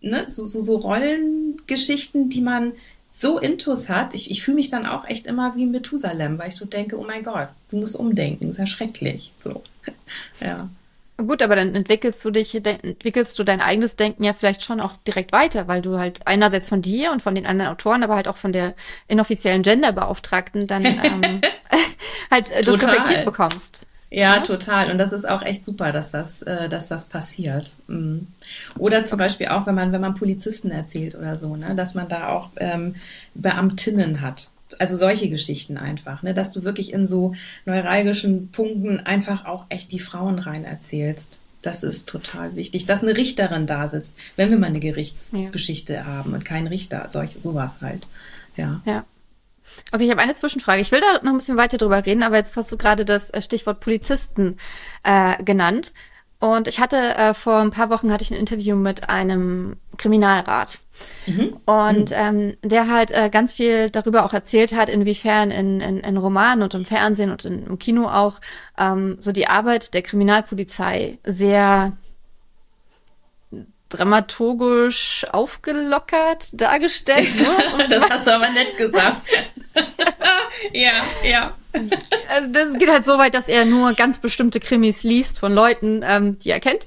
ne, so, so, so Rollengeschichten, die man so intus hat. Ich, ich fühle mich dann auch echt immer wie Methusalem, weil ich so denke, oh mein Gott, du musst umdenken, ist ja schrecklich. So, [laughs] ja. Gut, aber dann entwickelst du dich, entwickelst du dein eigenes Denken ja vielleicht schon auch direkt weiter, weil du halt einerseits von dir und von den anderen Autoren, aber halt auch von der inoffiziellen Genderbeauftragten dann [laughs] ähm, [laughs] halt äh, das reflektiert bekommst. Ja, ja, total. Und das ist auch echt super, dass das, äh, dass das passiert. Mhm. Oder zum Beispiel auch, wenn man, wenn man Polizisten erzählt oder so, ne, dass man da auch ähm, Beamtinnen hat also solche Geschichten einfach, ne, dass du wirklich in so neuralgischen Punkten einfach auch echt die Frauen rein erzählst. Das ist total wichtig, dass eine Richterin da sitzt, wenn wir mal eine Gerichtsgeschichte ja. haben und kein Richter, solch, sowas halt. Ja. Ja. Okay, ich habe eine Zwischenfrage. Ich will da noch ein bisschen weiter drüber reden, aber jetzt hast du gerade das äh, Stichwort Polizisten äh, genannt. Und ich hatte äh, vor ein paar Wochen hatte ich ein Interview mit einem Kriminalrat. Mhm. Und mhm. ähm, der halt äh, ganz viel darüber auch erzählt hat, inwiefern in, in, in Romanen und im Fernsehen und in, im Kino auch ähm, so die Arbeit der Kriminalpolizei sehr dramaturgisch aufgelockert dargestellt. [laughs] Ne? das hast du aber nett gesagt. [laughs] ja, ja. Also das geht halt so weit, dass er nur ganz bestimmte Krimis liest von Leuten, ähm, die er kennt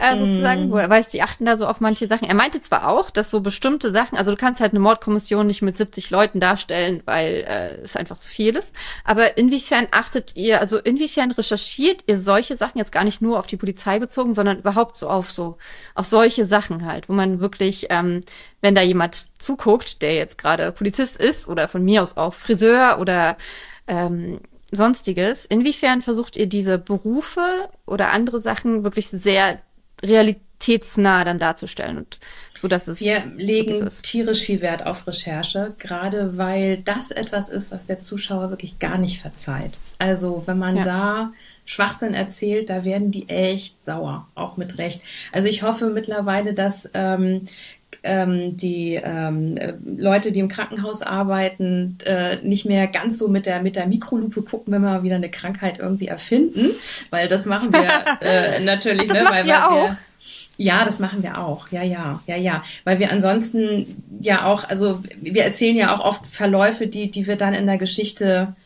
äh, sozusagen, mm. wo er weiß, die achten da so auf manche Sachen. Er meinte zwar auch, dass so bestimmte Sachen, also du kannst halt eine Mordkommission nicht mit 70 Leuten darstellen, weil äh, es einfach zu viel ist. Aber inwiefern achtet ihr, also inwiefern recherchiert ihr solche Sachen jetzt gar nicht nur auf die Polizei bezogen, sondern überhaupt so auf so auf solche Sachen halt, wo man wirklich, ähm, wenn da jemand zuguckt, der jetzt gerade Polizist ist oder von mir aus auch Friseur oder ähm, sonstiges, inwiefern versucht ihr diese Berufe oder andere Sachen wirklich sehr realitätsnah dann darzustellen und so dass es wir legen tierisch viel Wert auf Recherche, gerade weil das etwas ist, was der Zuschauer wirklich gar nicht verzeiht. Also wenn man ja. da Schwachsinn erzählt, da werden die echt sauer, auch mit Recht. Also ich hoffe mittlerweile, dass ähm, ähm, die ähm, Leute, die im Krankenhaus arbeiten, äh, nicht mehr ganz so mit der, mit der Mikrolupe gucken, wenn wir wieder eine Krankheit irgendwie erfinden, weil das machen wir [laughs] äh, natürlich. das ne, macht weil, ihr weil auch. Wir, ja, das machen wir auch. Ja, ja, ja, ja. Weil wir ansonsten ja auch, also wir erzählen ja auch oft Verläufe, die, die wir dann in der Geschichte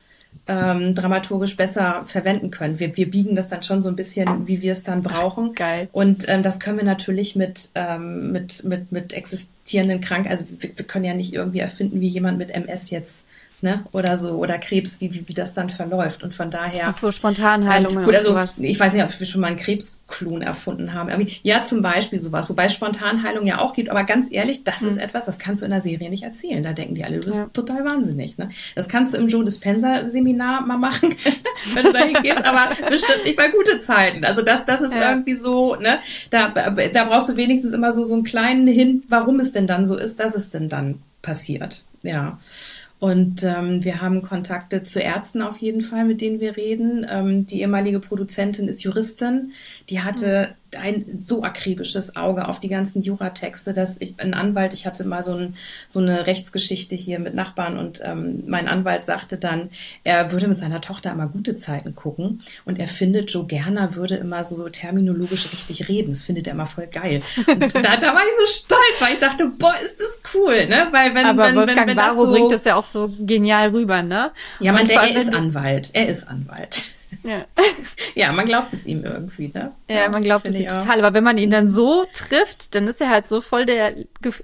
ähm, dramaturgisch besser verwenden können. Wir, wir biegen das dann schon so ein bisschen, wie wir es dann brauchen. Ach, geil. Und ähm, das können wir natürlich mit, ähm, mit, mit, mit existierenden Kranken, also wir, wir können ja nicht irgendwie erfinden, wie jemand mit MS jetzt ne? Oder so, oder Krebs, wie, wie, wie das dann verläuft. Und von daher. Ach so, Spontanheilungen. Ähm, gut, also sowas. ich weiß nicht, ob wir schon mal einen Krebsklon erfunden haben. Irgendwie, ja, zum Beispiel sowas, wobei Spontanheilung ja auch gibt, aber ganz ehrlich, das hm. ist etwas, das kannst du in der Serie nicht erzählen. Da denken die alle, du bist ja. total wahnsinnig. Ne? Das kannst du im Joe Dispenza-Seminar mal machen, [laughs] wenn du da hingehst, aber bestimmt nicht bei gute Zeiten. Also das, das ist ja. irgendwie so, ne? Da, da brauchst du wenigstens immer so, so einen kleinen Hint, warum es denn dann so ist, dass es denn dann passiert. Ja. Und ähm, wir haben Kontakte zu Ärzten auf jeden Fall, mit denen wir reden. Ähm, die ehemalige Produzentin ist Juristin. Die hatte ein so akribisches Auge auf die ganzen Juratexte, dass ich, ein Anwalt, ich hatte mal so, ein, so eine Rechtsgeschichte hier mit Nachbarn und ähm, mein Anwalt sagte dann, er würde mit seiner Tochter immer gute Zeiten gucken und er findet, Joe Gerner würde immer so terminologisch richtig reden. Das findet er immer voll geil. Und da, da war ich so stolz, weil ich dachte, boah, ist das cool, ne? Weil wenn, Aber wenn, Wolfgang wenn, wenn Barrow das so, bringt das ja auch so genial rüber, ne? Ja, man denkt, er ist Anwalt. Er ist Anwalt. Ja. [laughs] Ja, man glaubt es ihm irgendwie, ne? Ja, man glaubt es ihm auch. total. Aber wenn man ihn dann so trifft, dann ist er halt so voll der,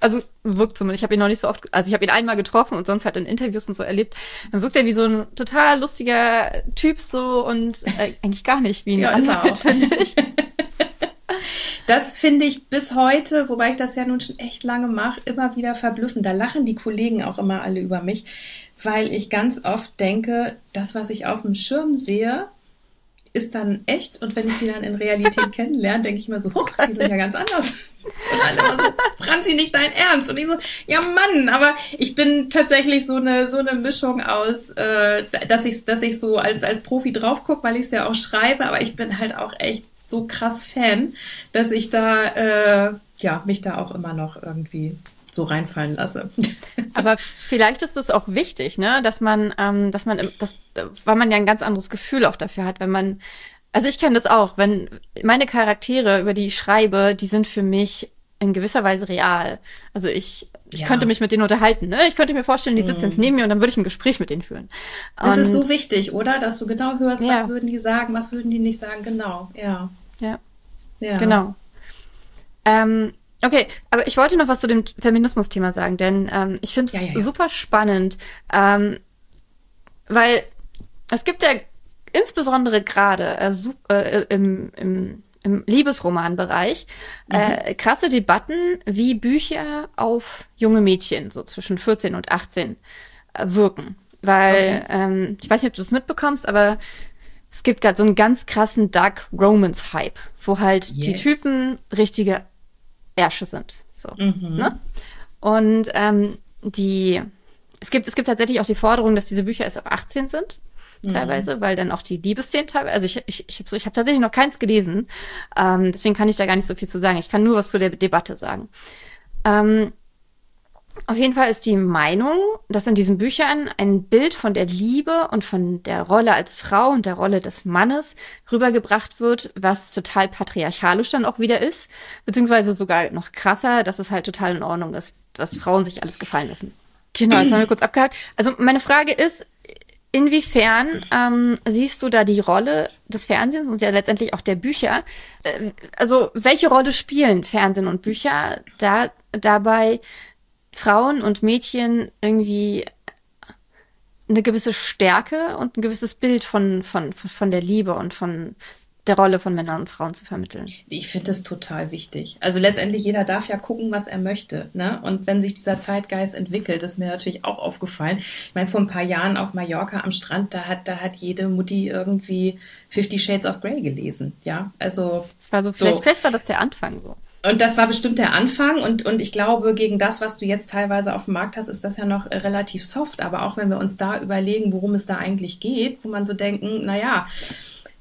also wirkt zumindest, ich habe ihn noch nicht so oft, also ich habe ihn einmal getroffen und sonst halt in Interviews und so erlebt, dann wirkt er wie so ein total lustiger Typ so und äh, [laughs] eigentlich gar nicht wie ein Ja, er auch. finde ich. [laughs] Das finde ich bis heute, wobei ich das ja nun schon echt lange mache, immer wieder verblüffend. Da lachen die Kollegen auch immer alle über mich, weil ich ganz oft denke, das, was ich auf dem Schirm sehe, ist dann echt. Und wenn ich die dann in Realität [laughs] kennenlerne, denke ich mir so, huch, die sind ja ganz anders. Und alle immer so, Franzi, nicht dein Ernst. Und ich so, ja Mann, aber ich bin tatsächlich so eine, so eine Mischung aus, äh, dass ich, dass ich so als, als Profi drauf gucke, weil ich es ja auch schreibe, aber ich bin halt auch echt so krass Fan, dass ich da, äh, ja, mich da auch immer noch irgendwie so reinfallen lasse. [laughs] Aber vielleicht ist es auch wichtig, ne, dass man, ähm, dass man, das, weil man ja ein ganz anderes Gefühl auch dafür hat, wenn man, also ich kenne das auch, wenn meine Charaktere, über die ich schreibe, die sind für mich in gewisser Weise real. Also ich, ich Ja. könnte mich mit denen unterhalten, ne? Ich könnte mir vorstellen, die sitzen jetzt neben mir und dann würde ich ein Gespräch mit denen führen. Das ist so wichtig, oder? Dass du genau hörst, Ja. was würden die sagen, was würden die nicht sagen. Genau, ja. ja. ja. Genau. Ähm, okay, aber ich wollte noch was zu dem Feminismus-Thema sagen, denn ähm, ich finde es Ja, ja, ja. super spannend, ähm, weil es gibt ja insbesondere gerade äh, äh, im, im, im Liebesromanbereich äh, krasse Debatten, wie Bücher auf junge Mädchen so zwischen 14 und 18 äh, wirken. Weil, ähm, ich weiß nicht, ob du das mitbekommst, aber es gibt gerade so einen ganz krassen Dark Romance Hype, wo halt die Yes. Typen richtige Ärsche sind. So, Mhm. ne? Und ähm, die es gibt es gibt tatsächlich auch die Forderung, dass diese Bücher erst ab 18 sind teilweise, weil dann auch die Liebesszenen teilweise, also ich ich ich habe ich habe tatsächlich noch keins gelesen, ähm, deswegen kann ich da gar nicht so viel zu sagen. Ich kann nur was zu der Debatte sagen. Ähm, auf jeden Fall ist die Meinung, dass in diesen Büchern ein Bild von der Liebe und von der Rolle als Frau und der Rolle des Mannes rübergebracht wird, was total patriarchalisch dann auch wieder ist, beziehungsweise sogar noch krasser, dass es halt total in Ordnung ist, was Frauen sich alles gefallen lassen Genau, jetzt haben wir kurz abgehakt. Also meine Frage ist, inwiefern ähm, siehst du da die Rolle des Fernsehens und ja letztendlich auch der Bücher? Äh, also welche Rolle spielen Fernsehen und Bücher da dabei, Frauen und Mädchen irgendwie eine gewisse Stärke und ein gewisses Bild von, von, von der Liebe und von der Rolle von Männern und Frauen zu vermitteln. Ich finde das total wichtig. Also letztendlich jeder darf ja gucken, was er möchte. Ne? Und wenn sich dieser Zeitgeist entwickelt, ist mir natürlich auch aufgefallen. Ich meine, vor ein paar Jahren auf Mallorca am Strand, da hat, da hat jede Mutti irgendwie Fifty Shades of Grey gelesen. Ja, also. Das war so, vielleicht, so. vielleicht war das der Anfang so. Und das war bestimmt der Anfang und, und ich glaube, gegen das, was du jetzt teilweise auf dem Markt hast, ist das ja noch relativ soft. Aber auch wenn wir uns da überlegen, worum es da eigentlich geht, wo man so denken, naja,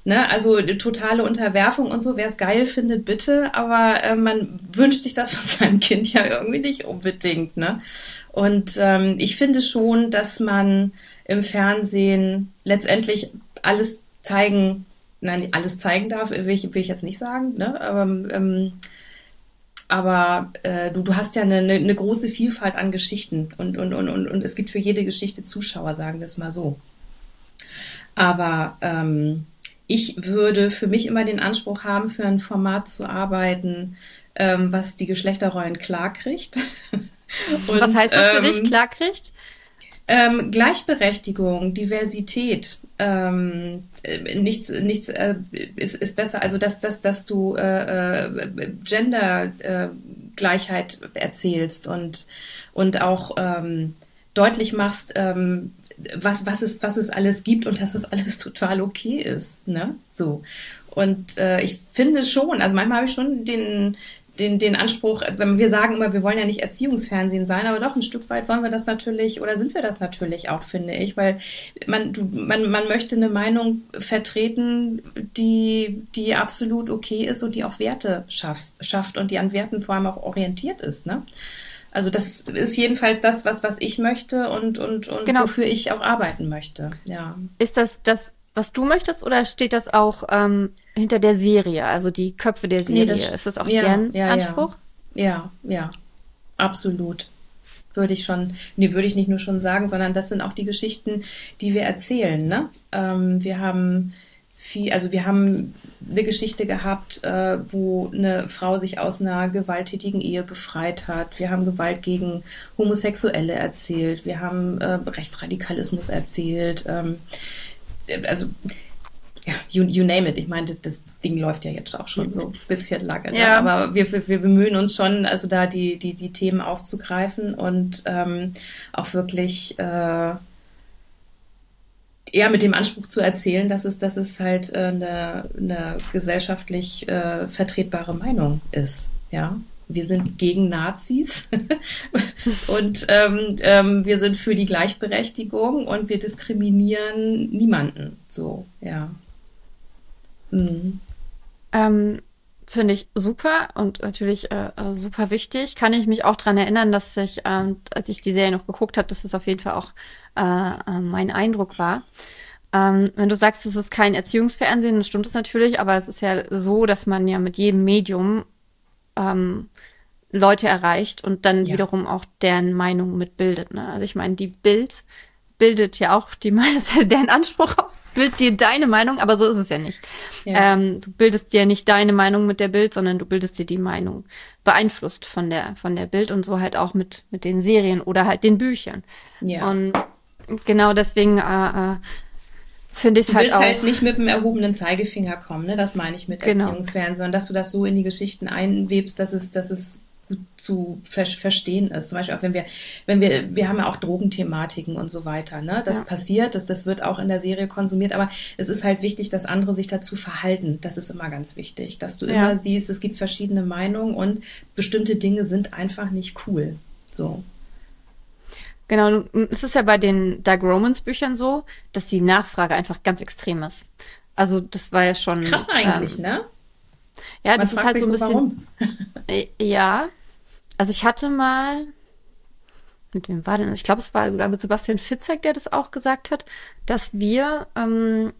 Ne, also totale Unterwerfung und so, wer es geil findet, bitte, aber äh, man wünscht sich das von [laughs] seinem Kind ja irgendwie nicht unbedingt. Ne? Und ähm, ich finde schon, dass man im Fernsehen letztendlich alles zeigen, nein, alles zeigen darf, will ich, will ich jetzt nicht sagen, ne? aber ähm, aber äh, du, du hast ja eine, eine, große Vielfalt an Geschichten und, und, und, und, und es gibt für jede Geschichte Zuschauer, sagen wir es mal so. Aber ähm, ich würde für mich immer den Anspruch haben, für ein Format zu arbeiten, ähm, was die Geschlechterrollen klarkriegt. [laughs] Und, was heißt das für ähm, dich, klarkriegt? Ähm, Gleichberechtigung, Diversität, ähm, nichts, nichts äh, ist, ist, besser. Also dass, dass, dass du äh, äh, Gendergleichheit äh, erzählst und, und auch ähm, deutlich machst, ähm, was, was, es, was es alles gibt und dass es alles [laughs] total okay ist. Ne? So. Und äh, ich finde schon, also manchmal habe ich schon den, den, den Anspruch, wenn wir sagen immer, wir wollen ja nicht Erziehungsfernsehen sein, aber doch ein Stück weit wollen wir das natürlich oder sind wir das natürlich auch, finde ich, weil man, du, man, man möchte eine Meinung vertreten, die, die absolut okay ist und die auch Werte schafft, schafft und die an Werten vor allem auch orientiert ist. Ne? Also das ist jedenfalls das, was, was ich möchte und, und, und genau. wofür ich auch arbeiten möchte. Ja. Ist das das, was du möchtest, oder steht das auch ähm, hinter der Serie, also die Köpfe der Serie? Nee, das, ist das auch ja, deren ja, Anspruch? Ja. ja, ja, absolut. Würde ich schon, nee, würde ich nicht nur schon sagen, sondern das sind auch die Geschichten, die wir erzählen. Ne? Ähm, wir haben viel, also wir haben eine Geschichte gehabt, äh, wo eine Frau sich aus einer gewalttätigen Ehe befreit hat. Wir haben Gewalt gegen Homosexuelle erzählt. Wir haben äh, Rechtsradikalismus erzählt. Ähm, also ja, you, you, name it. Ich meine, das Ding läuft ja jetzt auch schon so ein bisschen lange. Ne? Ja. Aber wir, wir, wir, bemühen uns schon, also da die, die, die Themen aufzugreifen und ähm, auch wirklich äh, eher mit dem Anspruch zu erzählen, dass es, dass es halt äh, eine, eine gesellschaftlich äh, vertretbare Meinung ist. Ja, wir sind gegen Nazis [laughs] und ähm, ähm, wir sind für die Gleichberechtigung und wir diskriminieren niemanden. So, ja. Mhm. Ähm, Finde ich super und natürlich äh, äh, super wichtig. Kann ich mich auch dran erinnern, dass ich, äh, als ich die Serie noch geguckt habe, dass es auf jeden Fall auch äh, äh, mein Eindruck war. Ähm, wenn du sagst, es ist kein Erziehungsfernsehen, dann stimmt es natürlich, aber es ist ja so, dass man ja mit jedem Medium ähm, Leute erreicht und dann ja. wiederum auch deren Meinung mitbildet. Ne? Also ich meine, die Bild bildet ja auch die [laughs] Meinung, deren Anspruch auf bild dir deine Meinung, aber so ist es ja nicht. Ja. Ähm, du bildest dir nicht deine Meinung mit der Bild, sondern du bildest dir die Meinung beeinflusst von der von der Bild und so halt auch mit mit den Serien oder halt den Büchern. Ja. Und genau deswegen äh, äh, finde ich halt auch. Du willst halt nicht mit dem erhobenen Zeigefinger kommen, ne? Das meine ich mit genau. Erziehungsfernsehen, sondern dass du das so in die Geschichten einwebst, dass es, dass es gut zu ver verstehen ist. Zum Beispiel auch wenn wir, wenn wir, wir haben ja auch Drogenthematiken und so weiter. Ne? Das ja. passiert, das, das wird auch in der Serie konsumiert, aber es ist halt wichtig, dass andere sich dazu verhalten. Das ist immer ganz wichtig, dass du ja. immer siehst, es gibt verschiedene Meinungen und bestimmte Dinge sind einfach nicht cool. So. Genau, es ist ja bei den Doug Romans Büchern so, dass die Nachfrage einfach ganz extrem ist. Also das war ja schon. Krass eigentlich, ähm, ne? Ja, Man das ist halt so ein bisschen. Warum? [laughs] ja, also ich hatte mal, mit wem war denn? Ich glaube, es war sogar mit Sebastian Fitzek, der das auch gesagt hat, dass wir, ähm,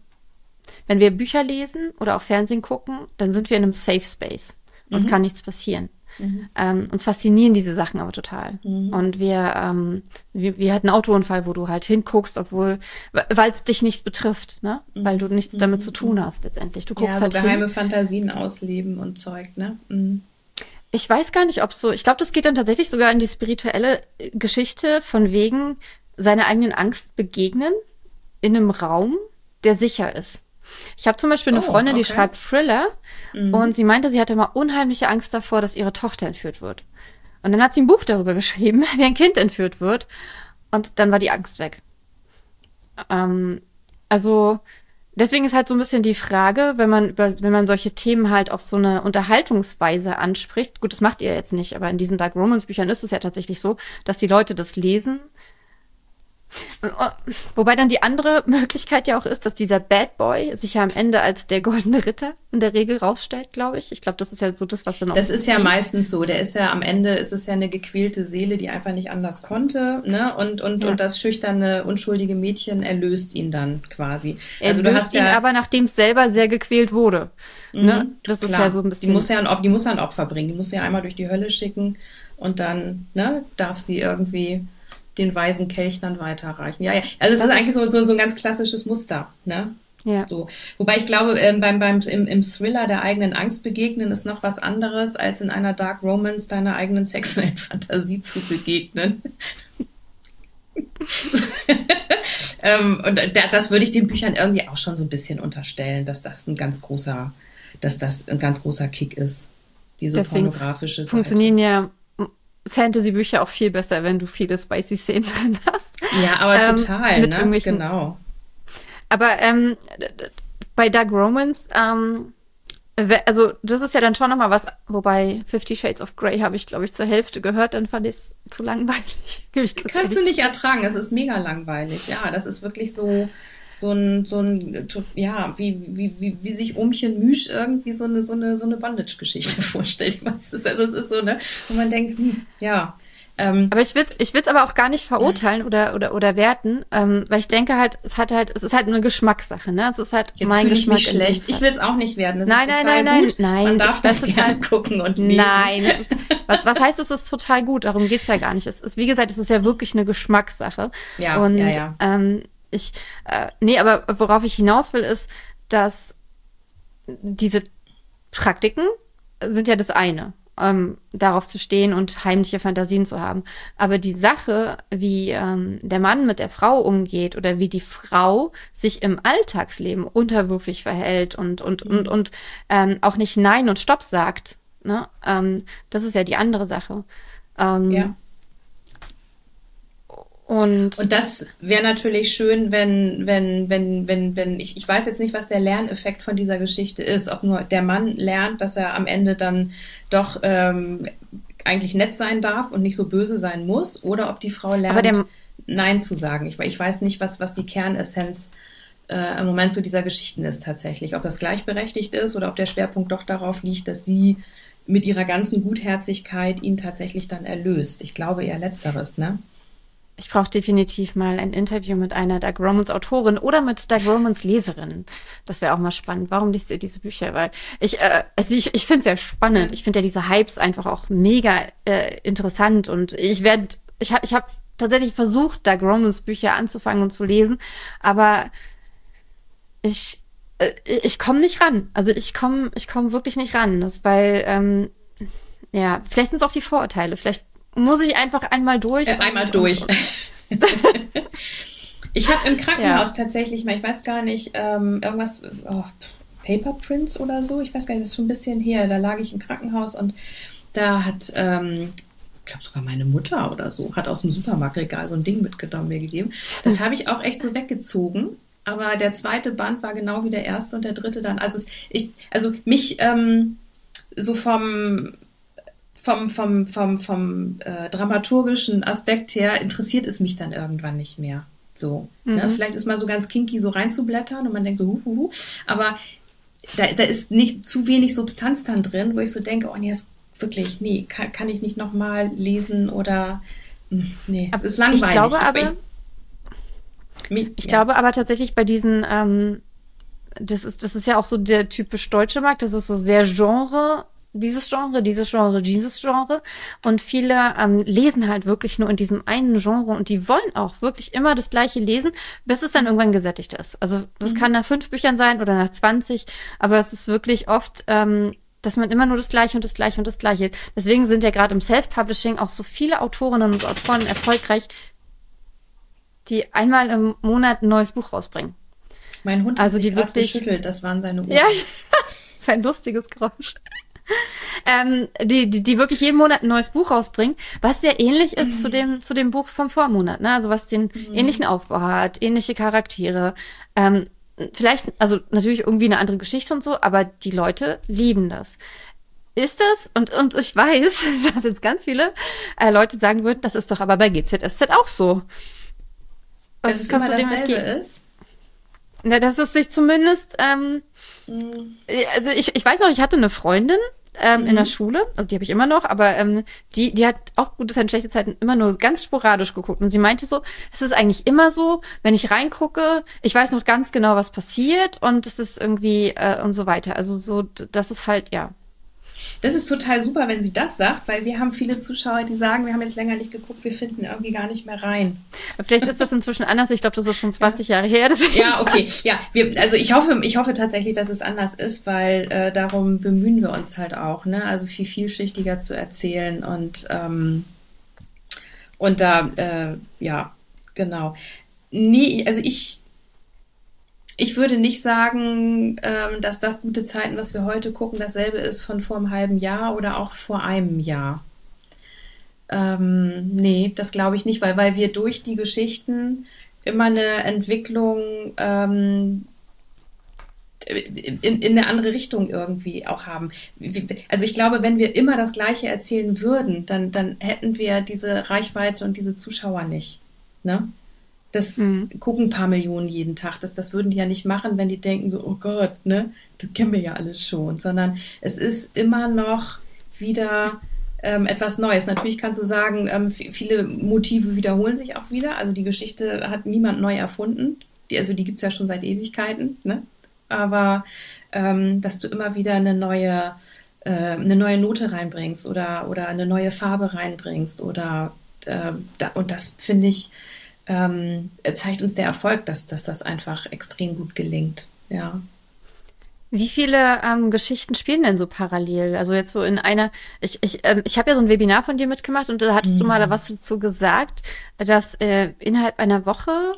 wenn wir Bücher lesen oder auch Fernsehen gucken, dann sind wir in einem Safe Space. Uns mhm. kann nichts passieren. Mhm. Ähm, uns faszinieren diese Sachen aber total. Mhm. Und wir, ähm, wir, wir hatten einen Autounfall, wo du halt hinguckst, obwohl, weil es dich nicht betrifft, ne? Mhm. Weil du nichts damit zu tun hast letztendlich. Du guckst ja, so halt geheime hin. Fantasien ausleben und Zeug, ne? Mhm. Ich weiß gar nicht, ob so, ich glaube, das geht dann tatsächlich sogar in die spirituelle äh, Geschichte von wegen seiner eigenen Angst begegnen in einem Raum, der sicher ist. Ich habe zum Beispiel eine oh, Freundin, die schreibt Thriller mhm. und sie meinte, sie hatte mal unheimliche Angst davor, dass ihre Tochter entführt wird. Und dann hat sie ein Buch darüber [laughs] geschrieben, wie ein Kind entführt wird. Und dann war die Angst weg. Ähm, also deswegen ist halt so ein bisschen die Frage, wenn man über, wenn man solche Themen halt auf so eine Unterhaltungsweise anspricht. Gut, das macht ihr jetzt nicht, aber in diesen Dark Romance Büchern ist es ja tatsächlich so, dass die Leute das lesen Wobei dann die andere Möglichkeit ja auch ist, dass dieser Bad Boy sich ja am Ende als der goldene Ritter in der Regel rausstellt, glaube ich. Ich glaube, das ist ja so das, was dann auch. Das ist ja meistens so. Der ist ja am Ende ist es ja eine gequälte Seele, die einfach nicht anders konnte, ne? Und und ja. und das schüchterne unschuldige Mädchen erlöst ihn dann quasi. Er also du hast ihn ja, aber nachdem es selber sehr gequält wurde. Mhm, ne? Das klar. ist ja so ein bisschen. Die muss ja ein, die muss ja ein Opfer bringen. Die muss ja einmal durch die Hölle schicken und dann ne darf sie irgendwie den weisen Kelch dann weiterreichen. Ja, ja. Also es ist eigentlich so, so, so ein ganz klassisches Muster, ne? Ja. So. Wobei ich glaube, ähm, beim, beim, im, im Thriller der eigenen Angst begegnen ist noch was anderes, als in einer Dark Romance deiner eigenen sexuellen [laughs] Fantasie zu begegnen. [laughs] ähm, und das würde ich den Büchern irgendwie auch schon so ein bisschen unterstellen, dass das ein ganz großer, dass das ein ganz großer Kick ist. Diese Deswegen pornografische Seite. Funktionieren ja Fantasy-Bücher auch viel besser, wenn du viele spicy Szenen [laughs] drin hast. Ja, aber ähm, total, mit ne? irgendwelchen, genau. Aber ähm, bei Dark Romance, ähm, also das ist ja dann schon nochmal was, wobei Fifty Shades of Grey habe ich, glaube ich, zur Hälfte gehört, dann fand ich es zu langweilig. [laughs] Kannst du nicht ertragen, es ist mega langweilig, ja, das ist wirklich so so ein, so ein, ja, wie, wie, wie, wie sich Umchen Müsch irgendwie so eine, so eine, so eine Bondage-Geschichte [laughs] vorstellt. Also es ist so, ne, wo man denkt, hm, ja. Ähm, aber ich will ich will's aber auch gar nicht verurteilen oder, oder, oder werten, ähm, weil ich denke halt, es hat halt, es ist halt eine Geschmackssache, ne? Es ist halt Jetzt mein Geschmack. Ich mich schlecht. Ich will es auch nicht werden. Das nein, nein, nein, nein, gut. nein. Man darf das total [laughs] gucken und lesen. Nein, ist, was, was heißt, es ist total gut? Darum geht's ja gar nicht. Es ist, wie gesagt, es ist ja wirklich eine Geschmackssache. Ja, und, ja, ja. Ähm, ich, äh, nee, aber worauf ich hinaus will, ist, dass diese Praktiken sind ja das eine, ähm, darauf zu stehen und heimliche Fantasien zu haben. Aber die Sache, wie ähm, der Mann mit der Frau umgeht oder wie die Frau sich im Alltagsleben unterwürfig verhält und und mhm. und und ähm, auch nicht Nein und Stopp sagt, ne? Ähm, das ist ja die andere Sache. Ähm, ja. Und, und das wäre natürlich schön, wenn, wenn, wenn, wenn, wenn, ich, ich weiß jetzt nicht, was der Lerneffekt von dieser Geschichte ist, ob nur der Mann lernt, dass er am Ende dann doch ähm, eigentlich nett sein darf und nicht so böse sein muss, oder ob die Frau lernt, Nein zu sagen. Ich, ich weiß nicht, was, was die Kernessenz äh, im Moment zu dieser Geschichten ist tatsächlich. Ob das gleichberechtigt ist oder ob der Schwerpunkt doch darauf liegt, dass sie mit ihrer ganzen Gutherzigkeit ihn tatsächlich dann erlöst. Ich glaube eher letzteres, ne? Ich brauche definitiv mal ein Interview mit einer Doug Romans Autorin oder mit Doug Romans Leserin. Das wäre auch mal spannend. Warum liest ihr diese Bücher? Weil ich, äh, also ich, ich finde es sehr spannend. Ich finde ja diese Hypes einfach auch mega äh, interessant und ich werde, ich habe, ich habe tatsächlich versucht, Doug Romans Bücher anzufangen und zu lesen, aber ich, äh, ich komme nicht ran. Also ich komme, ich komme wirklich nicht ran. Das, weil ähm, ja, vielleicht sind es auch die Vorurteile. Vielleicht muss ich einfach einmal durch. Äh, einmal und, durch. Und, ich habe im Krankenhaus ja. tatsächlich mal, ich weiß gar nicht, ähm, irgendwas, oh, Paper Prints oder so, ich weiß gar nicht, das ist schon ein bisschen her. Da lag ich im Krankenhaus und da hat, ähm, ich glaube sogar meine Mutter oder so, hat aus dem Supermarktregal so ein Ding mitgenommen, mir gegeben. Das habe ich auch echt so weggezogen. Aber der zweite Band war genau wie der erste und der dritte dann. Also, es, ich, also mich ähm, so vom vom, vom, vom, vom äh, dramaturgischen Aspekt her interessiert es mich dann irgendwann nicht mehr. So. Ne? Mhm. Ne? Vielleicht ist mal so ganz kinky so reinzublättern und man denkt so, hu, hu, hu. aber da, da ist nicht zu wenig Substanz dann drin, wo ich so denke, oh nee, ist wirklich, nee, kann, kann ich nicht nochmal lesen oder hm, nee, es ist langweilig. Ich glaube aber, ich, ich ja. glaube aber tatsächlich bei diesen, ähm, das ist, das ist ja auch so der typisch deutsche Markt, das ist so sehr Genre dieses Genre, dieses Genre, dieses Genre. Und viele ähm, lesen halt wirklich nur in diesem einen Genre und die wollen auch wirklich immer das gleiche lesen, bis es dann irgendwann gesättigt ist. Also das mhm. kann nach fünf Büchern sein oder nach 20, aber es ist wirklich oft, ähm, dass man immer nur das Gleiche und das Gleiche und das Gleiche. Deswegen sind ja gerade im Self-Publishing auch so viele Autorinnen und Autoren erfolgreich, die einmal im Monat ein neues Buch rausbringen. Mein Hund hat also sich die wirklich geschüttelt, das waren seine Ohren. Ja, [laughs] das war ein lustiges Geräusch ähm, die, die, die wirklich jeden Monat ein neues Buch rausbringen, was sehr ähnlich ist mhm. zu dem zu dem Buch vom Vormonat, ne? Also was den mhm. ähnlichen Aufbau hat, ähnliche Charaktere. Ähm, vielleicht, also natürlich irgendwie eine andere Geschichte und so, aber die Leute lieben das. Ist das? Und, und ich weiß, [laughs] dass jetzt ganz viele äh, Leute sagen würden, das ist doch aber bei GZSZ auch so. Was dass es immer dasselbe ist? Ja, dass es sich zumindest, ähm, mhm. also ich, ich weiß noch, ich hatte eine Freundin, ähm, mhm. in der mhm. Schule, also die habe ich immer noch, aber ähm, die, die hat auch gute Zeiten, schlechte Zeiten immer nur ganz sporadisch geguckt. Und sie meinte so, es ist eigentlich immer so, wenn ich reingucke, ich weiß noch ganz genau, was passiert und es ist irgendwie äh, und so weiter. Also so, das ist halt, ja, das ist total super, wenn sie das sagt, weil wir haben viele Zuschauer, die sagen, wir haben jetzt länger nicht geguckt, wir finden irgendwie gar nicht mehr rein. Vielleicht ist das inzwischen anders. Ich glaube, das ist schon 20 ja. Jahre her. Ja, okay. Ja, wir, also ich hoffe, ich hoffe tatsächlich, dass es anders ist, weil äh, darum bemühen wir uns halt auch, ne? Also viel vielschichtiger zu erzählen und ähm, und da, äh, ja, genau. Nee, also ich ich würde nicht sagen, ähm, dass das gute Zeiten, was wir heute gucken, dasselbe ist von vor einem halben Jahr oder auch vor einem Jahr. Ähm, nee, das glaube ich nicht, weil, weil wir durch die Geschichten immer eine Entwicklung ähm, in, in eine andere Richtung irgendwie auch haben. Also ich glaube, wenn wir immer das Gleiche erzählen würden, dann, dann hätten wir diese Reichweite und diese Zuschauer nicht. Ne? Das mhm. gucken ein paar Millionen jeden Tag. Das, das würden die ja nicht machen, wenn die denken so, oh Gott, ne, das kennen wir ja alles schon. Sondern es ist immer noch wieder ähm, etwas Neues. Natürlich kannst du sagen, ähm, viele Motive wiederholen sich auch wieder. Also die Geschichte hat niemand neu erfunden. Die, also die gibt's ja schon seit Ewigkeiten. Ne? Aber ähm, dass du immer wieder eine neue, äh, eine neue Note reinbringst oder, oder eine neue Farbe reinbringst oder äh, da, und das finde ich ähm, zeigt uns der Erfolg, dass, dass das einfach extrem gut gelingt. Ja. Wie viele ähm, Geschichten spielen denn so parallel? Also jetzt so in einer, ich, ich, ähm, ich habe ja so ein Webinar von dir mitgemacht und da hattest mhm. du mal da was dazu gesagt, dass äh, innerhalb einer Woche,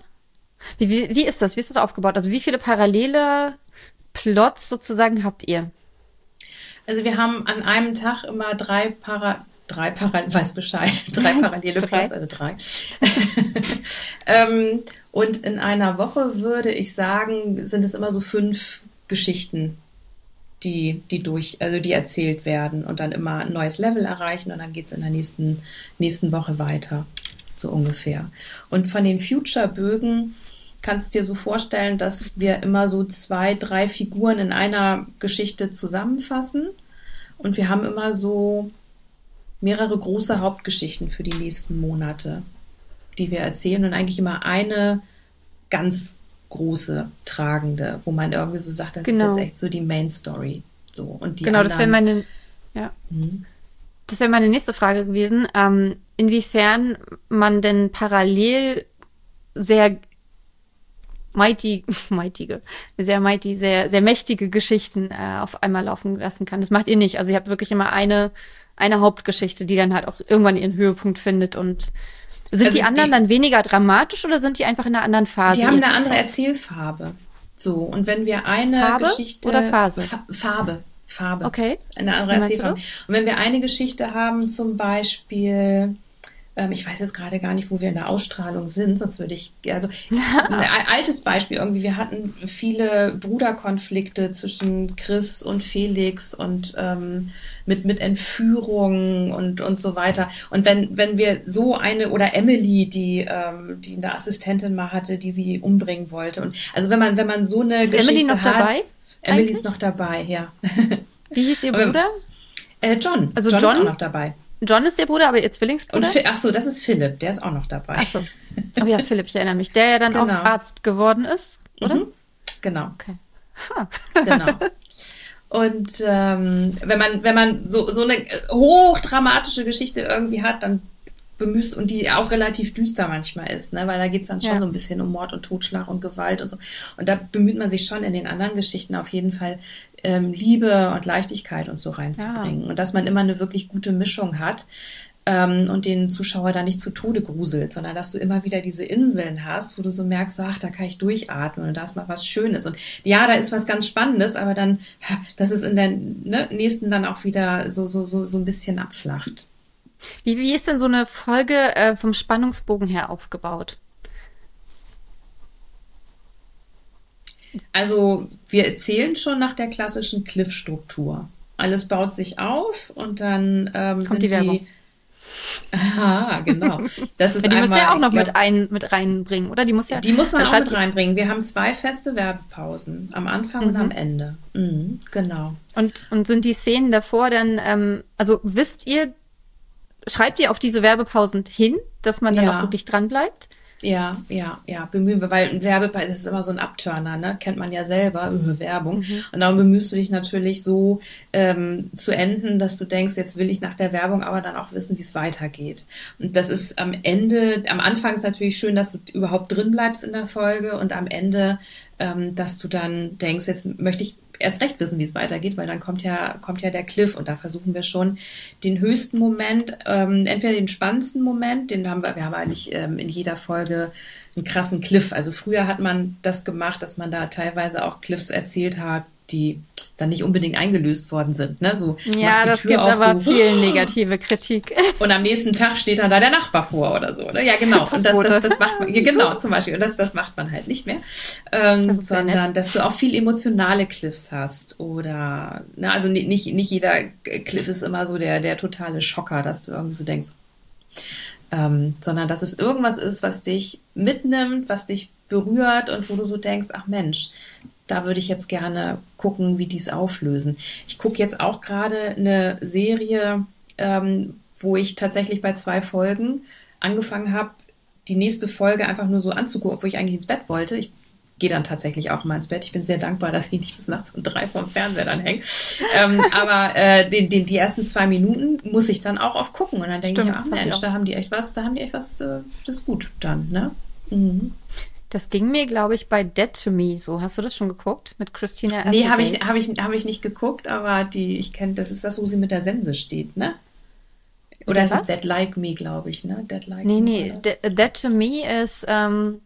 wie, wie, wie ist das? Wie ist das aufgebaut? Also wie viele parallele Plots sozusagen habt ihr? Also wir haben an einem Tag immer drei Para drei Parallel, weiß Bescheid, [laughs] drei parallele Plots, also drei. [laughs] ähm, und in einer Woche würde ich sagen, sind es immer so fünf Geschichten, die, die durch, also die erzählt werden und dann immer ein neues Level erreichen und dann geht es in der nächsten, nächsten Woche weiter. So ungefähr. Und von den Future-Bögen kannst du dir so vorstellen, dass wir immer so zwei, drei Figuren in einer Geschichte zusammenfassen. Und wir haben immer so mehrere große Hauptgeschichten für die nächsten Monate, die wir erzählen und eigentlich immer eine ganz große tragende, wo man irgendwie so sagt, das genau. ist jetzt echt so die Main Story. So und die genau, anderen, das wäre meine, ja, mhm. das wäre meine nächste Frage gewesen, ähm, inwiefern man denn parallel sehr mighty, [laughs] mightige, sehr mighty, sehr, sehr mächtige Geschichten äh, auf einmal laufen lassen kann. Das macht ihr nicht. Also ihr habt wirklich immer eine eine Hauptgeschichte, die dann halt auch irgendwann ihren Höhepunkt findet und sind also die anderen die, dann weniger dramatisch oder sind die einfach in einer anderen Phase? Die haben eine andere Erzählfarbe. So, und wenn wir eine Farbe Geschichte. Oder Phase? Fa Farbe. Farbe. Okay. Eine andere Erzählfarbe. Und wenn wir eine Geschichte haben, zum Beispiel, ähm, ich weiß jetzt gerade gar nicht, wo wir in der Ausstrahlung sind, sonst würde ich, also [laughs] ein altes Beispiel irgendwie, wir hatten viele Bruderkonflikte zwischen Chris und Felix und ähm, mit, mit Entführung und, und so weiter. Und wenn, wenn wir so eine, oder Emily, die, ähm, die eine Assistentin mal hatte, die sie umbringen wollte. Und also wenn man, wenn man so eine ist Geschichte Emily noch hat, dabei? Emily ist noch dabei, ja. Wie hieß ihr Bruder? Äh, John. Also John, John ist auch noch dabei. John ist ihr Bruder, aber ihr Zwillingsbruder? Und, ach so, das ist Philipp, der ist auch noch dabei. Ach so. Oh ja, Philipp, ich erinnere mich. Der ja dann genau. auch Arzt geworden ist, oder? Mhm. Genau. Okay. Ha. Genau. [laughs] Und ähm, wenn man, wenn man so, so eine hochdramatische Geschichte irgendwie hat, dann bemüßt und die auch relativ düster manchmal ist, ne? weil da geht es dann schon ja. so ein bisschen um Mord und Totschlag und Gewalt und so. Und da bemüht man sich schon in den anderen Geschichten auf jeden Fall ähm, Liebe und Leichtigkeit und so reinzubringen. Ja. Und dass man immer eine wirklich gute Mischung hat ähm, und den Zuschauer da nicht zu Tode gruselt, sondern dass du immer wieder diese Inseln hast, wo du so merkst, so, ach, da kann ich durchatmen und da ist mal was Schönes. Und ja, da ist was ganz Spannendes, aber dann, dass es in der ne, nächsten dann auch wieder so, so, so, so ein bisschen abflacht. Wie, wie ist denn so eine Folge äh, vom Spannungsbogen her aufgebaut? Also wir erzählen schon nach der klassischen Cliff-Struktur. Alles baut sich auf und dann ähm, sind die, die [laughs] Aha, genau. Das ist die einmal, muss ja auch noch glaub, mit, ein, mit reinbringen, oder? Die muss ja. Die muss man auch mit reinbringen. Wir haben zwei feste Werbepausen, am Anfang mhm. und am Ende. Mhm, genau. Und, und sind die Szenen davor dann, ähm, also wisst ihr, schreibt ihr auf diese Werbepausen hin, dass man dann ja. auch wirklich dran bleibt? Ja, ja, ja, bemühen wir, weil ein Werbepreis ist immer so ein Abturner, ne? Kennt man ja selber über Werbung. Mhm. Und darum bemühst du dich natürlich so ähm, zu enden, dass du denkst, jetzt will ich nach der Werbung aber dann auch wissen, wie es weitergeht. Und das ist am Ende, am Anfang ist natürlich schön, dass du überhaupt drin bleibst in der Folge und am Ende, ähm, dass du dann denkst, jetzt möchte ich erst recht wissen, wie es weitergeht, weil dann kommt ja, kommt ja der Cliff und da versuchen wir schon den höchsten Moment, ähm, entweder den spannendsten Moment, den haben wir, wir haben eigentlich ähm, in jeder Folge einen krassen Cliff. Also früher hat man das gemacht, dass man da teilweise auch Cliffs erzählt hat, die dann nicht unbedingt eingelöst worden sind. Ne? So, ja, das Tür gibt auf, aber so, viel [laughs] negative Kritik. Und am nächsten Tag steht dann da der Nachbar vor oder so. Ne? Ja, genau. Und das, das, das macht man, genau, zum Beispiel. Und das, das macht man halt nicht mehr. Ähm, das sondern, dass du auch viel emotionale Cliffs hast. Oder, ne, also nicht, nicht jeder Cliff ist immer so der, der totale Schocker, dass du irgendwie so denkst, ähm, sondern dass es irgendwas ist, was dich mitnimmt, was dich berührt und wo du so denkst, ach Mensch, da würde ich jetzt gerne gucken, wie die es auflösen. Ich gucke jetzt auch gerade eine Serie, ähm, wo ich tatsächlich bei zwei Folgen angefangen habe, die nächste Folge einfach nur so anzugucken, obwohl ich eigentlich ins Bett wollte. Ich gehe dann tatsächlich auch mal ins Bett. Ich bin sehr dankbar, dass ich nicht bis nachts um drei vom Fernseher dann hänge. ähm, [laughs] aber äh, den, den, die ersten zwei Minuten muss ich dann auch oft gucken. Und dann denke ich, ach Mensch, da haben die echt was, da haben die echt was, äh, das ist gut dann, ne? Mhm. Das ging mir, glaube ich, bei Dead to Me so. Hast du das schon geguckt mit Christina Applegate? Nee, habe ich, hab ich, hab ich nicht geguckt, aber die, ich kenne, das ist das, wo sie mit der Sense steht, ne? Oder ist es Dead Like Me, glaube ich, ne? Dead Like nee, Me. Nee, nee. Dead to Me ist, ähm,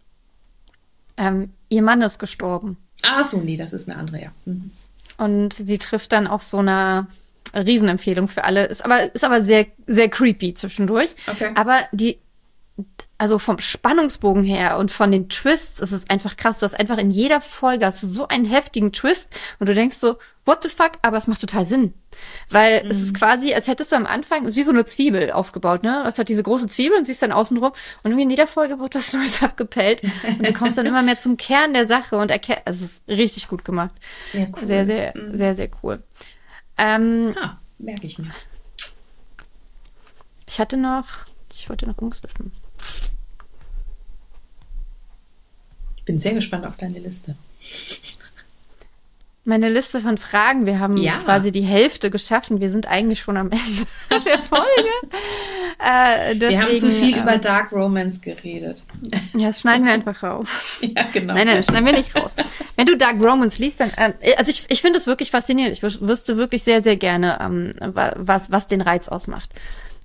ähm, ihr Mann ist gestorben. Ah, so, nee, das ist eine andere, ja. Mhm. Und sie trifft dann auf so einer Riesenempfehlung für alle. Ist aber, ist aber sehr, sehr creepy zwischendurch. Okay. Aber die, also vom Spannungsbogen her und von den Twists ist es einfach krass. Du hast einfach in jeder Folge hast du so einen heftigen Twist und du denkst so, what the fuck? Aber es macht total Sinn. Weil mhm. es ist quasi, als hättest du am Anfang, es wie so eine Zwiebel aufgebaut, ne? Du hast halt diese große Zwiebel und siehst dann außen rum und irgendwie in jeder Folge wird was [laughs] Neues abgepellt und du kommst dann [laughs] immer mehr zum Kern der Sache und erkennst, also es ist richtig gut gemacht. Ja, cool. Sehr, sehr, mhm. sehr, sehr cool. Ähm, ah, merke ich mir. Ich hatte noch, ich wollte noch irgendwas wissen. Ich bin sehr gespannt auf deine Liste. Meine Liste von Fragen. Wir haben ja. quasi die Hälfte geschaffen. Wir sind eigentlich schon am Ende [laughs] der Folge. äh, deswegen, wir haben zu viel ähm, über Dark Romance geredet. Ja, das schneiden wir einfach raus. [laughs] Ja, genau. Nein, nein, das schneiden wir nicht raus. Wenn du Dark Romance liest, dann, äh, also ich, ich finde es wirklich faszinierend. Ich wüsste wirklich sehr, sehr gerne, ähm, was, was den Reiz ausmacht.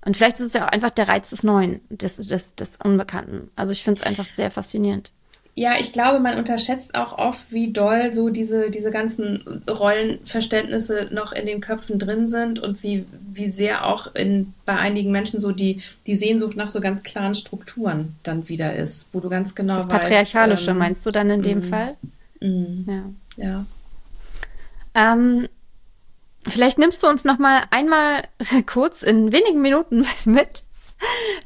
Und vielleicht ist es ja auch einfach der Reiz des Neuen, des, des, des Unbekannten. Also ich finde es einfach sehr faszinierend. Ja, ich glaube, man unterschätzt auch oft, wie doll so diese, diese ganzen Rollenverständnisse noch in den Köpfen drin sind und wie, wie sehr auch in, bei einigen Menschen so die, die Sehnsucht nach so ganz klaren Strukturen dann wieder ist, wo du ganz genau das weißt. Patriarchalische ähm, meinst du dann in dem mm, Fall? Mm, ja. ja. Ähm, Vielleicht nimmst du uns noch mal einmal [laughs] kurz in wenigen Minuten mit,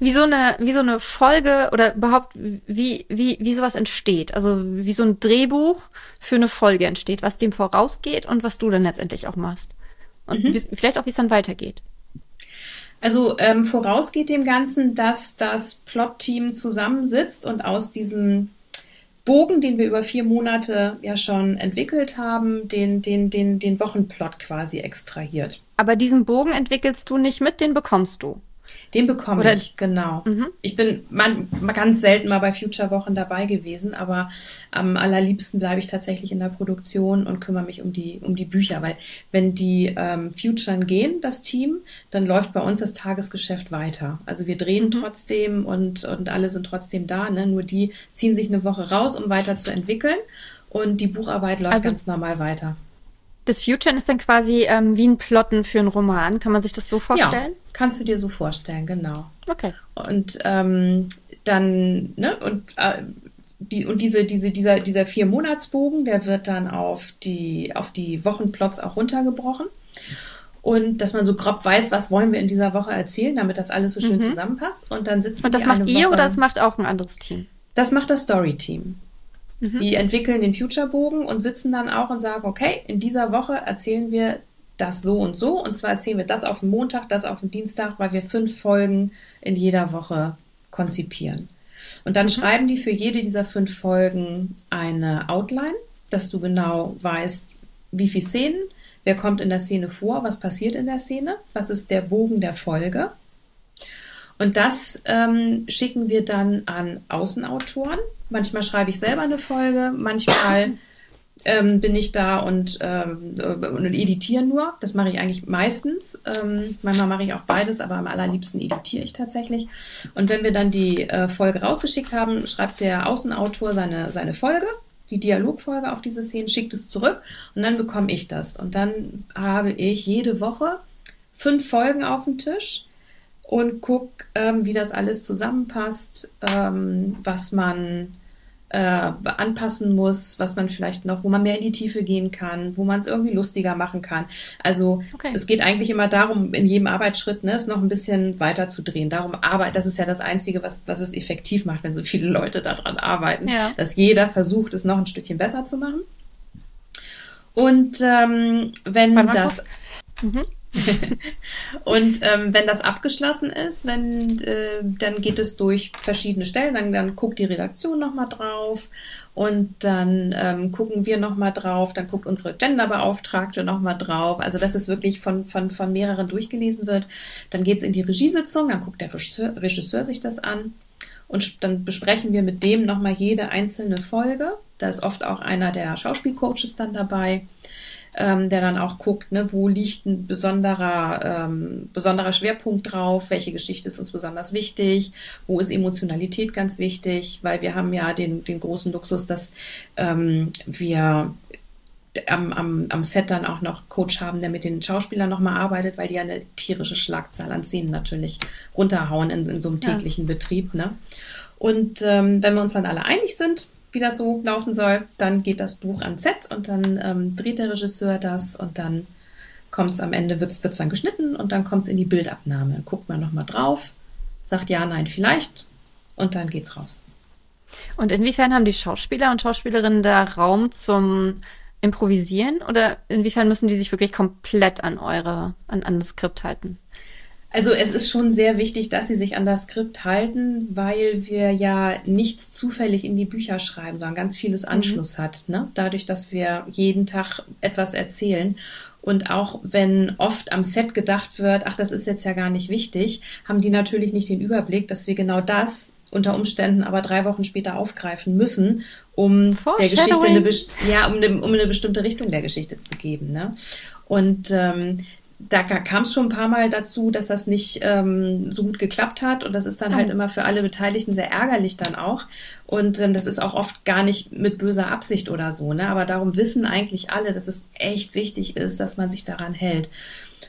wie so eine wie so eine Folge oder überhaupt wie wie wie sowas entsteht, also wie so ein Drehbuch für eine Folge entsteht, was dem vorausgeht und was du dann letztendlich auch machst und mhm. wie, vielleicht auch wie es dann weitergeht. Also ähm, vorausgeht dem Ganzen, dass das Plot-Team zusammensitzt und aus diesem Bogen, den wir über vier Monate ja schon entwickelt haben, den, den, den, den Wochenplot quasi extrahiert. Aber diesen Bogen entwickelst du nicht mit, den bekommst du. Den bekomme Oder, ich, genau. Mhm. Ich bin man, ganz selten mal bei Future-Wochen dabei gewesen, aber am allerliebsten bleibe ich tatsächlich in der Produktion und kümmere mich um die, um die Bücher, weil wenn die ähm, Futuren gehen, das Team, dann läuft bei uns das Tagesgeschäft weiter. Also wir drehen mhm. trotzdem und, und alle sind trotzdem da, ne? nur die ziehen sich eine Woche raus, um weiter zu entwickeln und die Bucharbeit läuft also, ganz normal weiter. Das Futuren ist dann quasi ähm, wie ein Plotten für einen Roman. Kann man sich das so vorstellen? Ja, kannst du dir so vorstellen, genau. Okay. Und ähm, dann, ne, und, äh, die, und diese, diese, dieser, dieser Vier-Monatsbogen, der wird dann auf die, auf die Wochenplots auch runtergebrochen. Und dass man so grob weiß, was wollen wir in dieser Woche erzählen, damit das alles so schön mhm. zusammenpasst. Und dann sitzen Und das macht ihr Woche, oder das macht auch ein anderes Team? Das macht das Story-Team. Mhm. Die entwickeln den Future-Bogen und sitzen dann auch und sagen, okay, in dieser Woche erzählen wir das so und so. Und zwar erzählen wir das auf den Montag, das auf den Dienstag, weil wir fünf Folgen in jeder Woche konzipieren. Und dann mhm. schreiben die für jede dieser fünf Folgen eine Outline, dass du genau weißt, wie viele Szenen, wer kommt in der Szene vor, was passiert in der Szene, was ist der Bogen der Folge. Und das ähm, schicken wir dann an Außenautoren. Manchmal schreibe ich selber eine Folge, manchmal [coughs] ähm, bin ich da und, ähm, und editiere nur. Das mache ich eigentlich meistens. Ähm, manchmal mache ich auch beides, aber am allerliebsten editiere ich tatsächlich. Und wenn wir dann die äh, Folge rausgeschickt haben, schreibt der Außenautor seine, seine Folge die Dialogfolge auf diese Szene, schickt es zurück und dann bekomme ich das. Und dann habe ich jede Woche fünf Folgen auf dem Tisch und guck, ähm, wie das alles zusammenpasst, ähm, was man äh, anpassen muss, was man vielleicht noch, wo man mehr in die Tiefe gehen kann, wo man es irgendwie lustiger machen kann. Also okay. es geht eigentlich immer darum, in jedem Arbeitsschritt ne, es noch ein bisschen weiter zu drehen. Darum arbeit, das ist ja das Einzige, was, was es effektiv macht, wenn so viele Leute daran arbeiten, ja. dass jeder versucht, es noch ein Stückchen besser zu machen. Und ähm, wenn das. Mhm. [laughs] und ähm, wenn das abgeschlossen ist, wenn, äh, dann geht es durch verschiedene Stellen, dann, dann guckt die Redaktion nochmal drauf und dann ähm, gucken wir nochmal drauf, dann guckt unsere Genderbeauftragte nochmal drauf. Also dass es wirklich von, von, von mehreren durchgelesen wird. Dann geht es in die Regiesitzung, dann guckt der Regisseur, Regisseur sich das an und dann besprechen wir mit dem nochmal jede einzelne Folge. Da ist oft auch einer der Schauspielcoaches dann dabei ähm, der dann auch guckt, ne, wo liegt ein besonderer, ähm, besonderer Schwerpunkt drauf, welche Geschichte ist uns besonders wichtig, wo ist Emotionalität ganz wichtig, weil wir haben ja den, den großen Luxus, dass ähm, wir am, am, am Set dann auch noch Coach haben, der mit den Schauspielern nochmal arbeitet, weil die ja eine tierische Schlagzahl an Szenen natürlich runterhauen in, in so einem täglichen ja. Betrieb. Ne? Und ähm, wenn wir uns dann alle einig sind, wie das so laufen soll. Dann geht das Buch ans Set und dann ähm, dreht der Regisseur das und dann kommt es am Ende, wird es dann geschnitten und dann kommt es in die Bildabnahme. Guckt man nochmal drauf, sagt ja, nein, vielleicht und dann geht's raus. Und inwiefern haben die Schauspieler und Schauspielerinnen da Raum zum Improvisieren oder inwiefern müssen die sich wirklich komplett an eure, an, an das Skript halten? Also es ist schon sehr wichtig, dass sie sich an das Skript halten, weil wir ja nichts zufällig in die Bücher schreiben, sondern ganz vieles mhm. Anschluss mhm. hat. Ne? Dadurch, dass wir jeden Tag etwas erzählen. Und auch wenn oft am Set gedacht wird, ach, das ist jetzt ja gar nicht wichtig, haben die natürlich nicht den Überblick, dass wir genau das unter Umständen aber drei Wochen später aufgreifen müssen, um der Geschichte eine, ja, um eine, um eine bestimmte Richtung der Geschichte zu geben. Ne? Und ähm, da kam es schon ein paar Mal dazu, dass das nicht ähm, so gut geklappt hat. Und das ist dann oh. halt immer für alle Beteiligten sehr ärgerlich dann auch. Und ähm, das ist auch oft gar nicht mit böser Absicht oder so. Ne? Aber darum wissen eigentlich alle, dass es echt wichtig ist, dass man sich daran hält.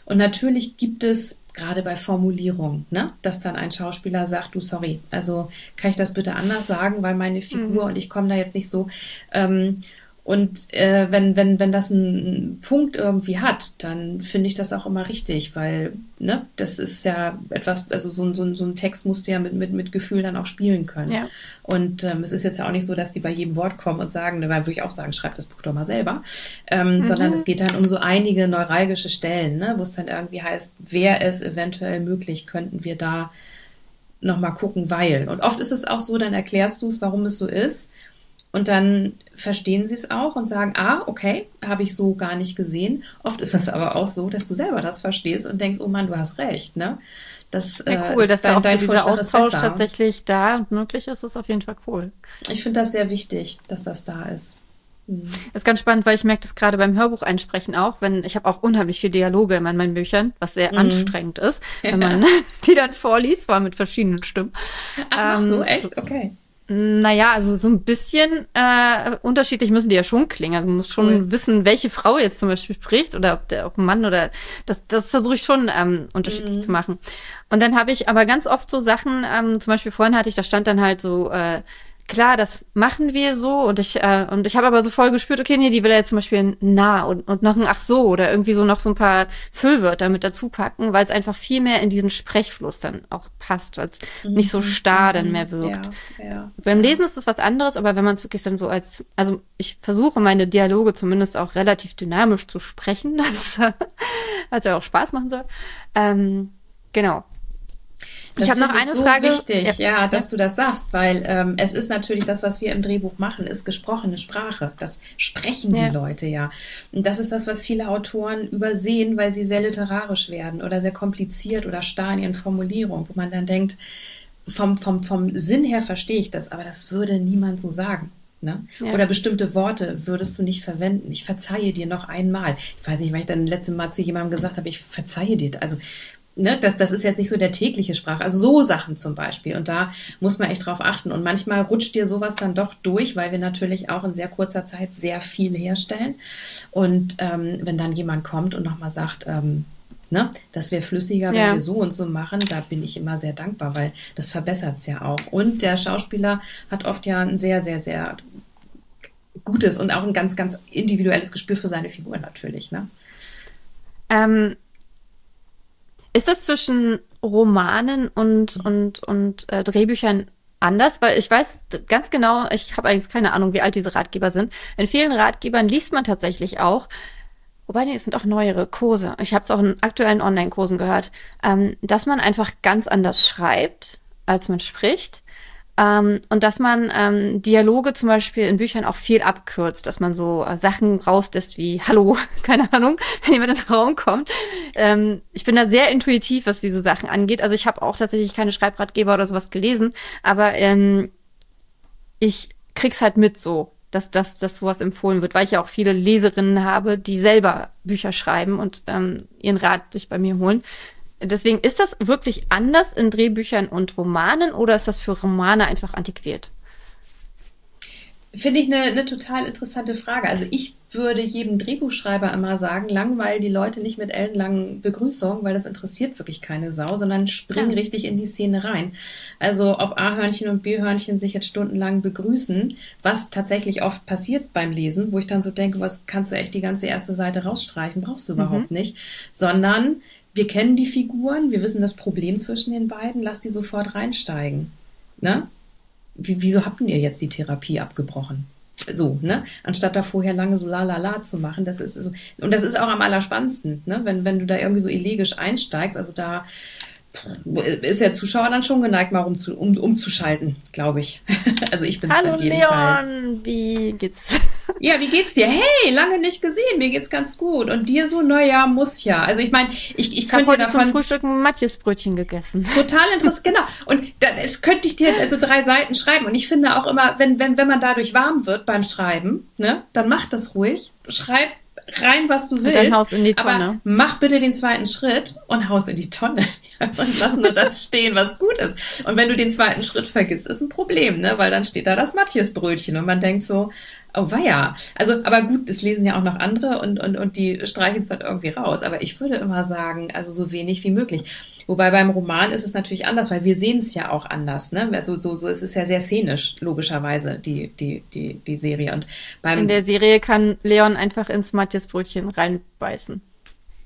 Und natürlich gibt es gerade bei Formulierung, ne, dass dann ein Schauspieler sagt, du sorry, also kann ich das bitte anders sagen, weil meine Figur mhm. und ich komme da jetzt nicht so. Ähm, und äh, wenn, wenn, wenn das einen Punkt irgendwie hat, dann finde ich das auch immer richtig, weil ne, das ist ja etwas, also so, so, so ein Text musst du ja mit, mit, mit Gefühl dann auch spielen können. Ja. Und ähm, es ist jetzt ja auch nicht so, dass die bei jedem Wort kommen und sagen, ne, weil würde ich auch sagen, schreib das Buch doch mal selber, ähm, mhm. sondern es geht dann um so einige neuralgische Stellen, ne, wo es dann irgendwie heißt, wäre es eventuell möglich, könnten wir da nochmal gucken, weil. Und oft ist es auch so, dann erklärst du es, warum es so ist Und dann verstehen sie es auch und sagen, ah, okay, habe ich so gar nicht gesehen. Oft ist es aber auch so, dass du selber das verstehst und denkst, oh Mann, du hast recht, ne? Das ja, äh, cool, dass dein, da auch dein so dieser Austausch tatsächlich da und möglich ist, ist auf jeden Fall cool. Ich finde das sehr wichtig, dass das da ist. Mhm. Ist ganz spannend, weil ich merke das gerade beim Hörbuch einsprechen auch, wenn ich habe auch unheimlich viele Dialoge in meinen Büchern, was sehr mhm. anstrengend ist, wenn [laughs] man [laughs] die dann vorliest, vor allem mit verschiedenen Stimmen. Ach, ähm, so, echt? Okay. Naja, also so ein bisschen äh, unterschiedlich müssen die ja schon klingen. Also man muss schon cool. wissen, welche Frau jetzt zum Beispiel spricht oder ob der ob ein Mann oder das, das versuche ich schon ähm, unterschiedlich mhm. zu machen. Und dann habe ich aber ganz oft so Sachen, ähm, zum Beispiel vorhin hatte ich, da stand dann halt so äh, klar, das machen wir so und ich äh, und ich habe aber so voll gespürt, okay, nee, die will ja jetzt zum Beispiel ein na und, und noch ein ach so oder irgendwie so noch so ein paar Füllwörter mit dazu packen, weil es einfach viel mehr in diesen Sprechfluss dann auch passt, weil es mhm. nicht so starr dann mehr wirkt. Ja, ja, Beim Lesen ist es was anderes, aber wenn man es wirklich dann so als, also ich versuche meine Dialoge zumindest auch relativ dynamisch zu sprechen, das, was ja auch Spaß machen soll. Ähm, genau. Das ich habe noch eine so Frage. wichtig, ja, ja dass ja. du das sagst, weil ähm, es ist natürlich das, was wir im Drehbuch machen, ist gesprochene Sprache. Das sprechen die ja. Leute ja. Und das ist das, was viele Autoren übersehen, weil sie sehr literarisch werden oder sehr kompliziert oder starr in ihren Formulierungen, wo man dann denkt, vom, vom, vom Sinn her verstehe ich das, aber das würde niemand so sagen. Ne? Ja. Oder bestimmte Worte würdest du nicht verwenden. Ich verzeihe dir noch einmal. Ich weiß nicht, weil ich dann letzte Mal zu jemandem gesagt habe, ich verzeihe dir. Also ne, das, das ist jetzt nicht so der tägliche Sprache. Also so Sachen zum Beispiel. Und da muss man echt drauf achten. Und manchmal rutscht dir sowas dann doch durch, weil wir natürlich auch in sehr kurzer Zeit sehr viel herstellen. Und ähm, wenn dann jemand kommt und nochmal sagt, ähm, ne, das wäre flüssiger, wenn ja. wir so und so machen, da bin ich immer sehr dankbar, weil das verbessert es ja auch. Und der Schauspieler hat oft ja ein sehr, sehr, sehr gutes und auch ein ganz, ganz individuelles Gespür für seine Figur natürlich. Ne? Ähm, ist das zwischen Romanen und, und, und äh, Drehbüchern anders? Weil ich weiß ganz genau, ich habe eigentlich keine Ahnung, wie alt diese Ratgeber sind. In vielen Ratgebern liest man tatsächlich auch, wobei nee, es sind auch neuere Kurse. Ich habe es auch in aktuellen Online-Kursen gehört, ähm, dass man einfach ganz anders schreibt, als man spricht. Ähm, und dass man ähm, Dialoge zum Beispiel in Büchern auch viel abkürzt, dass man so äh, Sachen rauslässt wie Hallo, [laughs] keine Ahnung, wenn jemand in den Raum kommt. Ähm, ich bin da sehr intuitiv, was diese Sachen angeht. Also ich habe auch tatsächlich keine Schreibratgeber oder sowas gelesen, aber ähm, ich krieg's halt mit so, dass, dass, dass sowas empfohlen wird, weil ich ja auch viele Leserinnen habe, die selber Bücher schreiben und ähm, ihren Rat sich bei mir holen. Deswegen ist das wirklich anders in Drehbüchern und Romanen oder ist das für Romane einfach antiquiert? Finde ich eine, eine total interessante Frage. Also ich würde jedem Drehbuchschreiber immer sagen, langweil die Leute nicht mit ellenlangen Begrüßungen, weil das interessiert wirklich keine Sau, sondern spring ja. richtig in die Szene rein. Also ob A-Hörnchen und B-Hörnchen sich jetzt stundenlang begrüßen, was tatsächlich oft passiert beim Lesen, wo ich dann so denke, was kannst du echt die ganze erste Seite rausstreichen, brauchst du überhaupt mhm. nicht, sondern wir kennen die Figuren, wir wissen das Problem zwischen den beiden, lass die sofort reinsteigen. Ne? Wie, wieso habt ihr jetzt die Therapie abgebrochen? So, ne? Anstatt da vorher lange so la la la zu machen, das ist so, und das ist auch am allerspannendsten, ne? Wenn, wenn du da irgendwie so elegisch einsteigst, also da ist der Zuschauer dann schon geneigt, mal um, um, umzuschalten, glaube ich. [laughs] also ich bin Hallo Leon, wie geht's? Ja, wie geht's dir? Hey, lange nicht gesehen, mir geht's ganz gut. Und dir so, naja, muss ja. Also ich meine, ich, ich, ich könnte heute davon... zum Frühstück ein Matjesbrötchen gegessen. Total interessant, genau. Und das könnte ich dir also drei Seiten schreiben. Und ich finde auch immer, wenn, wenn, wenn man dadurch warm wird beim Schreiben, ne, dann mach das ruhig. Schreib rein, was du willst. Dann haus in die Tonne. Aber mach bitte den zweiten Schritt und haus in die Tonne. [laughs] und lass nur das stehen, was gut ist. Und wenn du den zweiten Schritt vergisst, ist ein Problem, ne? Weil dann steht da das Matthias-Brötchen und man denkt so, oh weia. Also, aber gut, das lesen ja auch noch andere und, und, und die streichen es dann irgendwie raus. Aber ich würde immer sagen, also so wenig wie möglich. Wobei beim Roman ist es natürlich anders, weil wir sehen es ja auch anders. Ne? Also so, so ist es ja sehr szenisch, logischerweise, die, die, die, die Serie. Und beim In der Serie kann Leon einfach ins Matthias Brötchen reinbeißen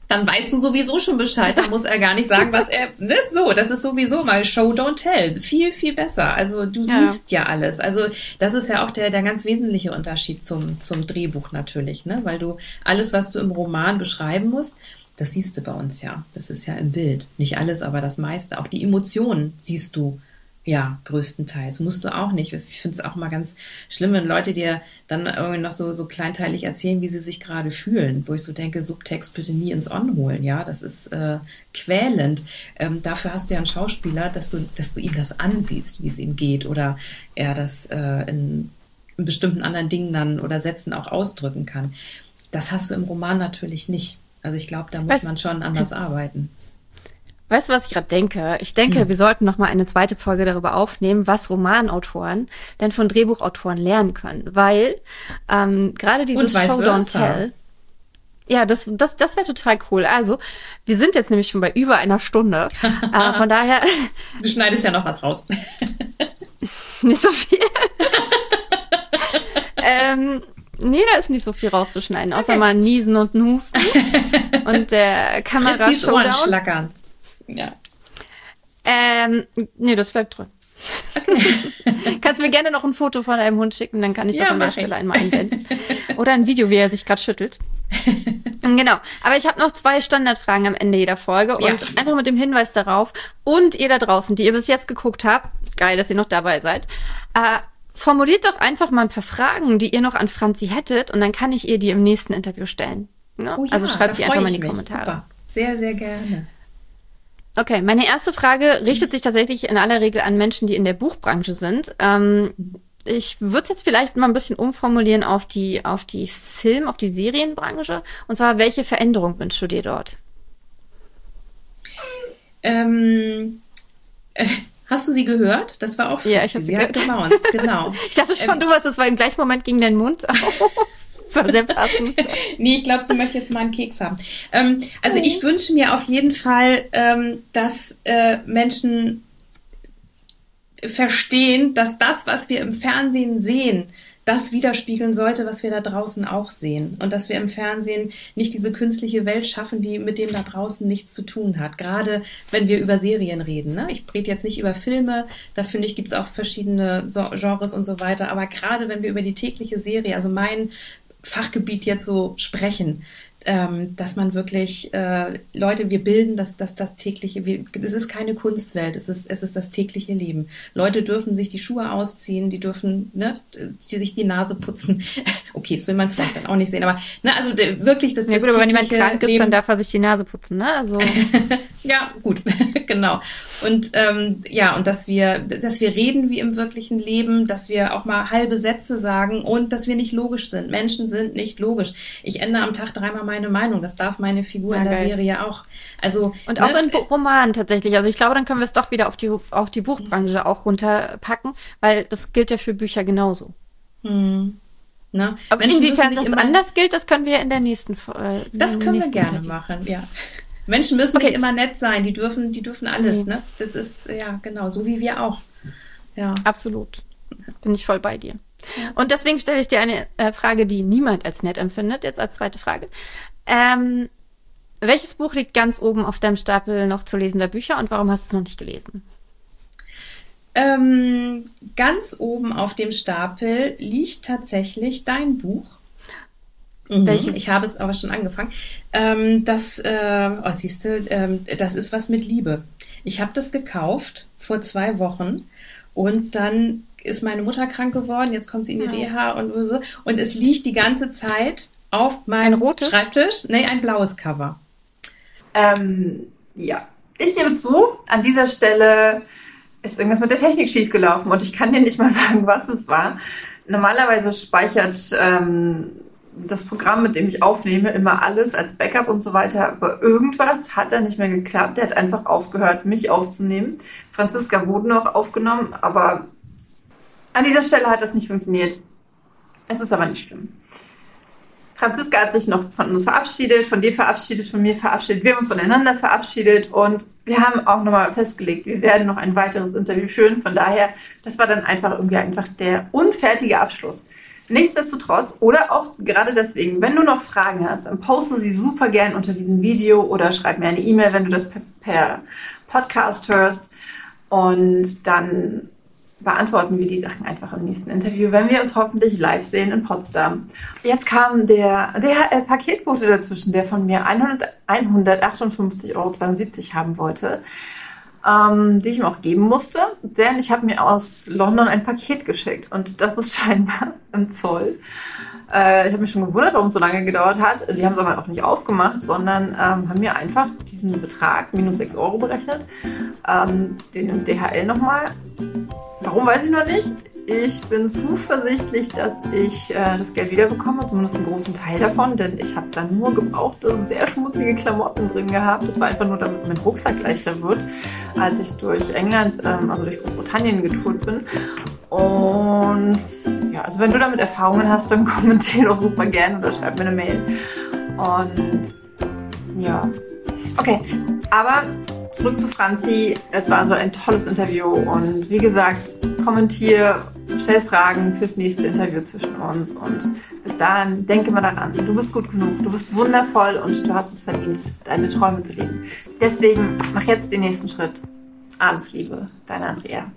dann weißt du sowieso schon Bescheid. Da muss er gar nicht sagen, was er. Ne? So, das ist sowieso mal Show, don't tell. Viel, viel besser. Also du ja. siehst ja alles. Also das ist ja auch der, der ganz wesentliche Unterschied zum, zum Drehbuch natürlich, ne? Weil du alles, was du im Roman beschreiben musst, das siehst du bei uns ja. Das ist ja im Bild. Nicht alles, aber das meiste. Auch die Emotionen siehst du Ja, größtenteils. Musst du auch nicht. Ich finde es auch mal ganz schlimm, wenn Leute dir dann irgendwie noch so, so kleinteilig erzählen, wie sie sich gerade fühlen. Wo ich so denke, Subtext bitte nie ins On holen. Ja, das ist äh, quälend. Ähm, dafür hast du ja einen Schauspieler, dass du, dass du ihm das ansiehst, wie es ihm geht. Oder er das äh, in, in bestimmten anderen Dingen dann oder Sätzen auch ausdrücken kann. Das hast du im Roman natürlich nicht. Also ich glaube, da muss weißt, man schon anders arbeiten. Weißt du, was ich gerade denke? Ich denke, hm. wir sollten noch mal eine zweite Folge darüber aufnehmen, was Romanautoren denn von Drehbuchautoren lernen können, weil ähm, gerade dieses Show Don't Tell. Ja, das, das, das wäre total cool. Also, wir sind jetzt nämlich schon bei über einer Stunde. [laughs] äh, von daher. Du schneidest ja noch was raus. [laughs] nicht so viel. [laughs] ähm, Nee, da ist nicht so viel rauszuschneiden, außer okay. mal ein Niesen und ein Husten. und der Kamera Showdown. schlackern. Ja. Ähm, nee, das bleibt drin. Okay. [laughs] Kannst du mir gerne noch ein Foto von deinem Hund schicken, dann kann ich ja, das an der Stelle einmal einblenden. Oder ein Video, wie er sich gerade schüttelt. [laughs] genau. Aber ich habe noch zwei Standardfragen am Ende jeder Folge ja. und einfach mit dem Hinweis darauf und ihr da draußen, die ihr bis jetzt geguckt habt, geil, dass ihr noch dabei seid, äh, formuliert doch einfach mal ein paar Fragen, die ihr noch an Franzi hättet und dann kann ich ihr die im nächsten Interview stellen. Ne? Oh ja, also schreibt die einfach mal in die Kommentare. Super. Sehr, sehr gerne. Okay, meine erste Frage richtet sich tatsächlich in aller Regel an Menschen, die in der Buchbranche sind. Ähm, ich würde es jetzt vielleicht mal ein bisschen umformulieren auf die, auf die Film-, auf die Serienbranche. Und zwar, welche Veränderung wünschst du dir dort? Ähm, äh, Hast du sie gehört? Das war auch Ja, ich habe sie, sie gehört. Hat genau. [laughs] ich dachte schon, ähm, du warst, das war im gleichen Moment gegen deinen Mund. das [laughs] war sehr passend. [laughs] nee, ich glaube, du möchtest jetzt mal einen Keks haben. Ähm, also ich wünsche mir auf jeden Fall, ähm, dass äh, Menschen verstehen, dass das, was wir im Fernsehen sehen, das widerspiegeln sollte, was wir da draußen auch sehen. Und dass wir im Fernsehen nicht diese künstliche Welt schaffen, die mit dem da draußen nichts zu tun hat. Gerade wenn wir über Serien reden. Ne? Ich rede jetzt nicht über Filme, da finde ich, gibt es auch verschiedene Genres und so weiter. Aber gerade wenn wir über die tägliche Serie, also mein Fachgebiet jetzt so sprechen, ähm, dass man wirklich äh, Leute, wir bilden das, das, das tägliche, es ist keine Kunstwelt, es ist, es ist das tägliche Leben. Leute dürfen sich die Schuhe ausziehen, die dürfen ne, die, sich die Nase putzen. [laughs] okay, das will man vielleicht dann auch nicht sehen, aber ne, also wirklich das, ja, das gut, aber wenn jemand krank ist, dann darf er sich die Nase putzen, ne? Also [laughs] ja, gut, [laughs] genau. Und ähm, ja, und dass wir, dass wir reden wie im wirklichen Leben, dass wir auch mal halbe Sätze sagen und dass wir nicht logisch sind. Menschen sind nicht logisch. Ich ändere am Tag dreimal meine Meinung. Das darf meine Figur ja, in der geil. Serie auch. Also und auch ne, in Romanen tatsächlich. Also ich glaube, dann können wir es doch wieder auf die auf die Buchbranche auch runterpacken, weil das gilt ja für Bücher genauso. Hm. Ne? Aber Menschen inwiefern das anders gilt, das können wir in der nächsten äh, Das können wir gerne Interview. machen, ja. Menschen müssen okay. nicht immer nett sein, die dürfen, die dürfen alles, mhm. ne? Das ist ja genau, so wie wir auch. Ja. Absolut. Bin ich voll bei dir. Und deswegen stelle ich dir eine äh, Frage, die niemand als nett empfindet, jetzt als zweite Frage. Ähm, welches Buch liegt ganz oben auf deinem Stapel noch zu lesender Bücher und warum hast du es noch nicht gelesen? Ähm, ganz oben auf dem Stapel liegt tatsächlich dein Buch. Mhm. Welches? Ich habe es aber schon angefangen. Ähm, das, äh, oh, siehst du, ähm, das ist was mit Liebe. Ich habe das gekauft vor zwei Wochen und dann ist meine Mutter krank geworden, jetzt kommt sie in die ja. Reha und so. Und es liegt die ganze Zeit auf meinem Schreibtisch. Nee, ein blaues Cover. Ähm, ja. Ich gebe zu, an dieser Stelle ist irgendwas mit der Technik schiefgelaufen und ich kann dir nicht mal [laughs] sagen, was es war. Normalerweise speichert ähm, das Programm, mit dem ich aufnehme, immer alles als Backup und so weiter. Aber irgendwas hat da nicht mehr geklappt. Der hat einfach aufgehört, mich aufzunehmen. Franziska wurde noch aufgenommen, aber an dieser Stelle hat das nicht funktioniert. Es ist aber nicht schlimm. Franziska hat sich noch von uns verabschiedet, von dir verabschiedet, von mir verabschiedet. Wir haben uns voneinander verabschiedet und wir haben auch nochmal festgelegt, wir werden noch ein weiteres Interview führen. Von daher, das war dann einfach irgendwie einfach der unfertige Abschluss. Nichtsdestotrotz oder auch gerade deswegen, wenn du noch Fragen hast, dann poste sie super gern unter diesem Video oder schreib mir eine E-Mail, wenn du das per, per Podcast hörst. Und dann beantworten wir die Sachen einfach im nächsten Interview, wenn wir uns hoffentlich live sehen in Potsdam. Jetzt kam der DHL-Paketbote dazwischen, der von mir 100, 158,72 Euro haben wollte. ähm, die ich ihm auch geben musste, denn ich habe mir aus London ein Paket geschickt und das ist [laughs] scheinbar im Zoll. Äh, ich habe mich schon gewundert, warum es so lange gedauert hat. Die haben es aber auch nicht aufgemacht, sondern ähm, haben mir einfach diesen Betrag, minus 6 Euro berechnet, ähm, den DHL nochmal. Warum weiß ich noch nicht. Ich bin zuversichtlich, dass ich äh, das Geld wiederbekomme, zumindest einen großen Teil davon, denn ich habe da nur gebrauchte, sehr schmutzige Klamotten drin gehabt. Das war einfach nur, damit mein Rucksack leichter wird, als ich durch England, ähm, also durch Großbritannien getourt bin. Und ja, also wenn du damit Erfahrungen hast, dann [laughs] kommentier doch super gerne oder schreib mir eine Mail. Und ja, okay, aber zurück zu Franzi. Es war also ein tolles Interview und wie gesagt, kommentier, stell Fragen fürs nächste Interview zwischen uns und bis dahin denke mal daran, du bist gut genug, du bist wundervoll und du hast es verdient, deine Träume zu leben. Deswegen mach jetzt den nächsten Schritt. Alles Liebe, deine Andrea.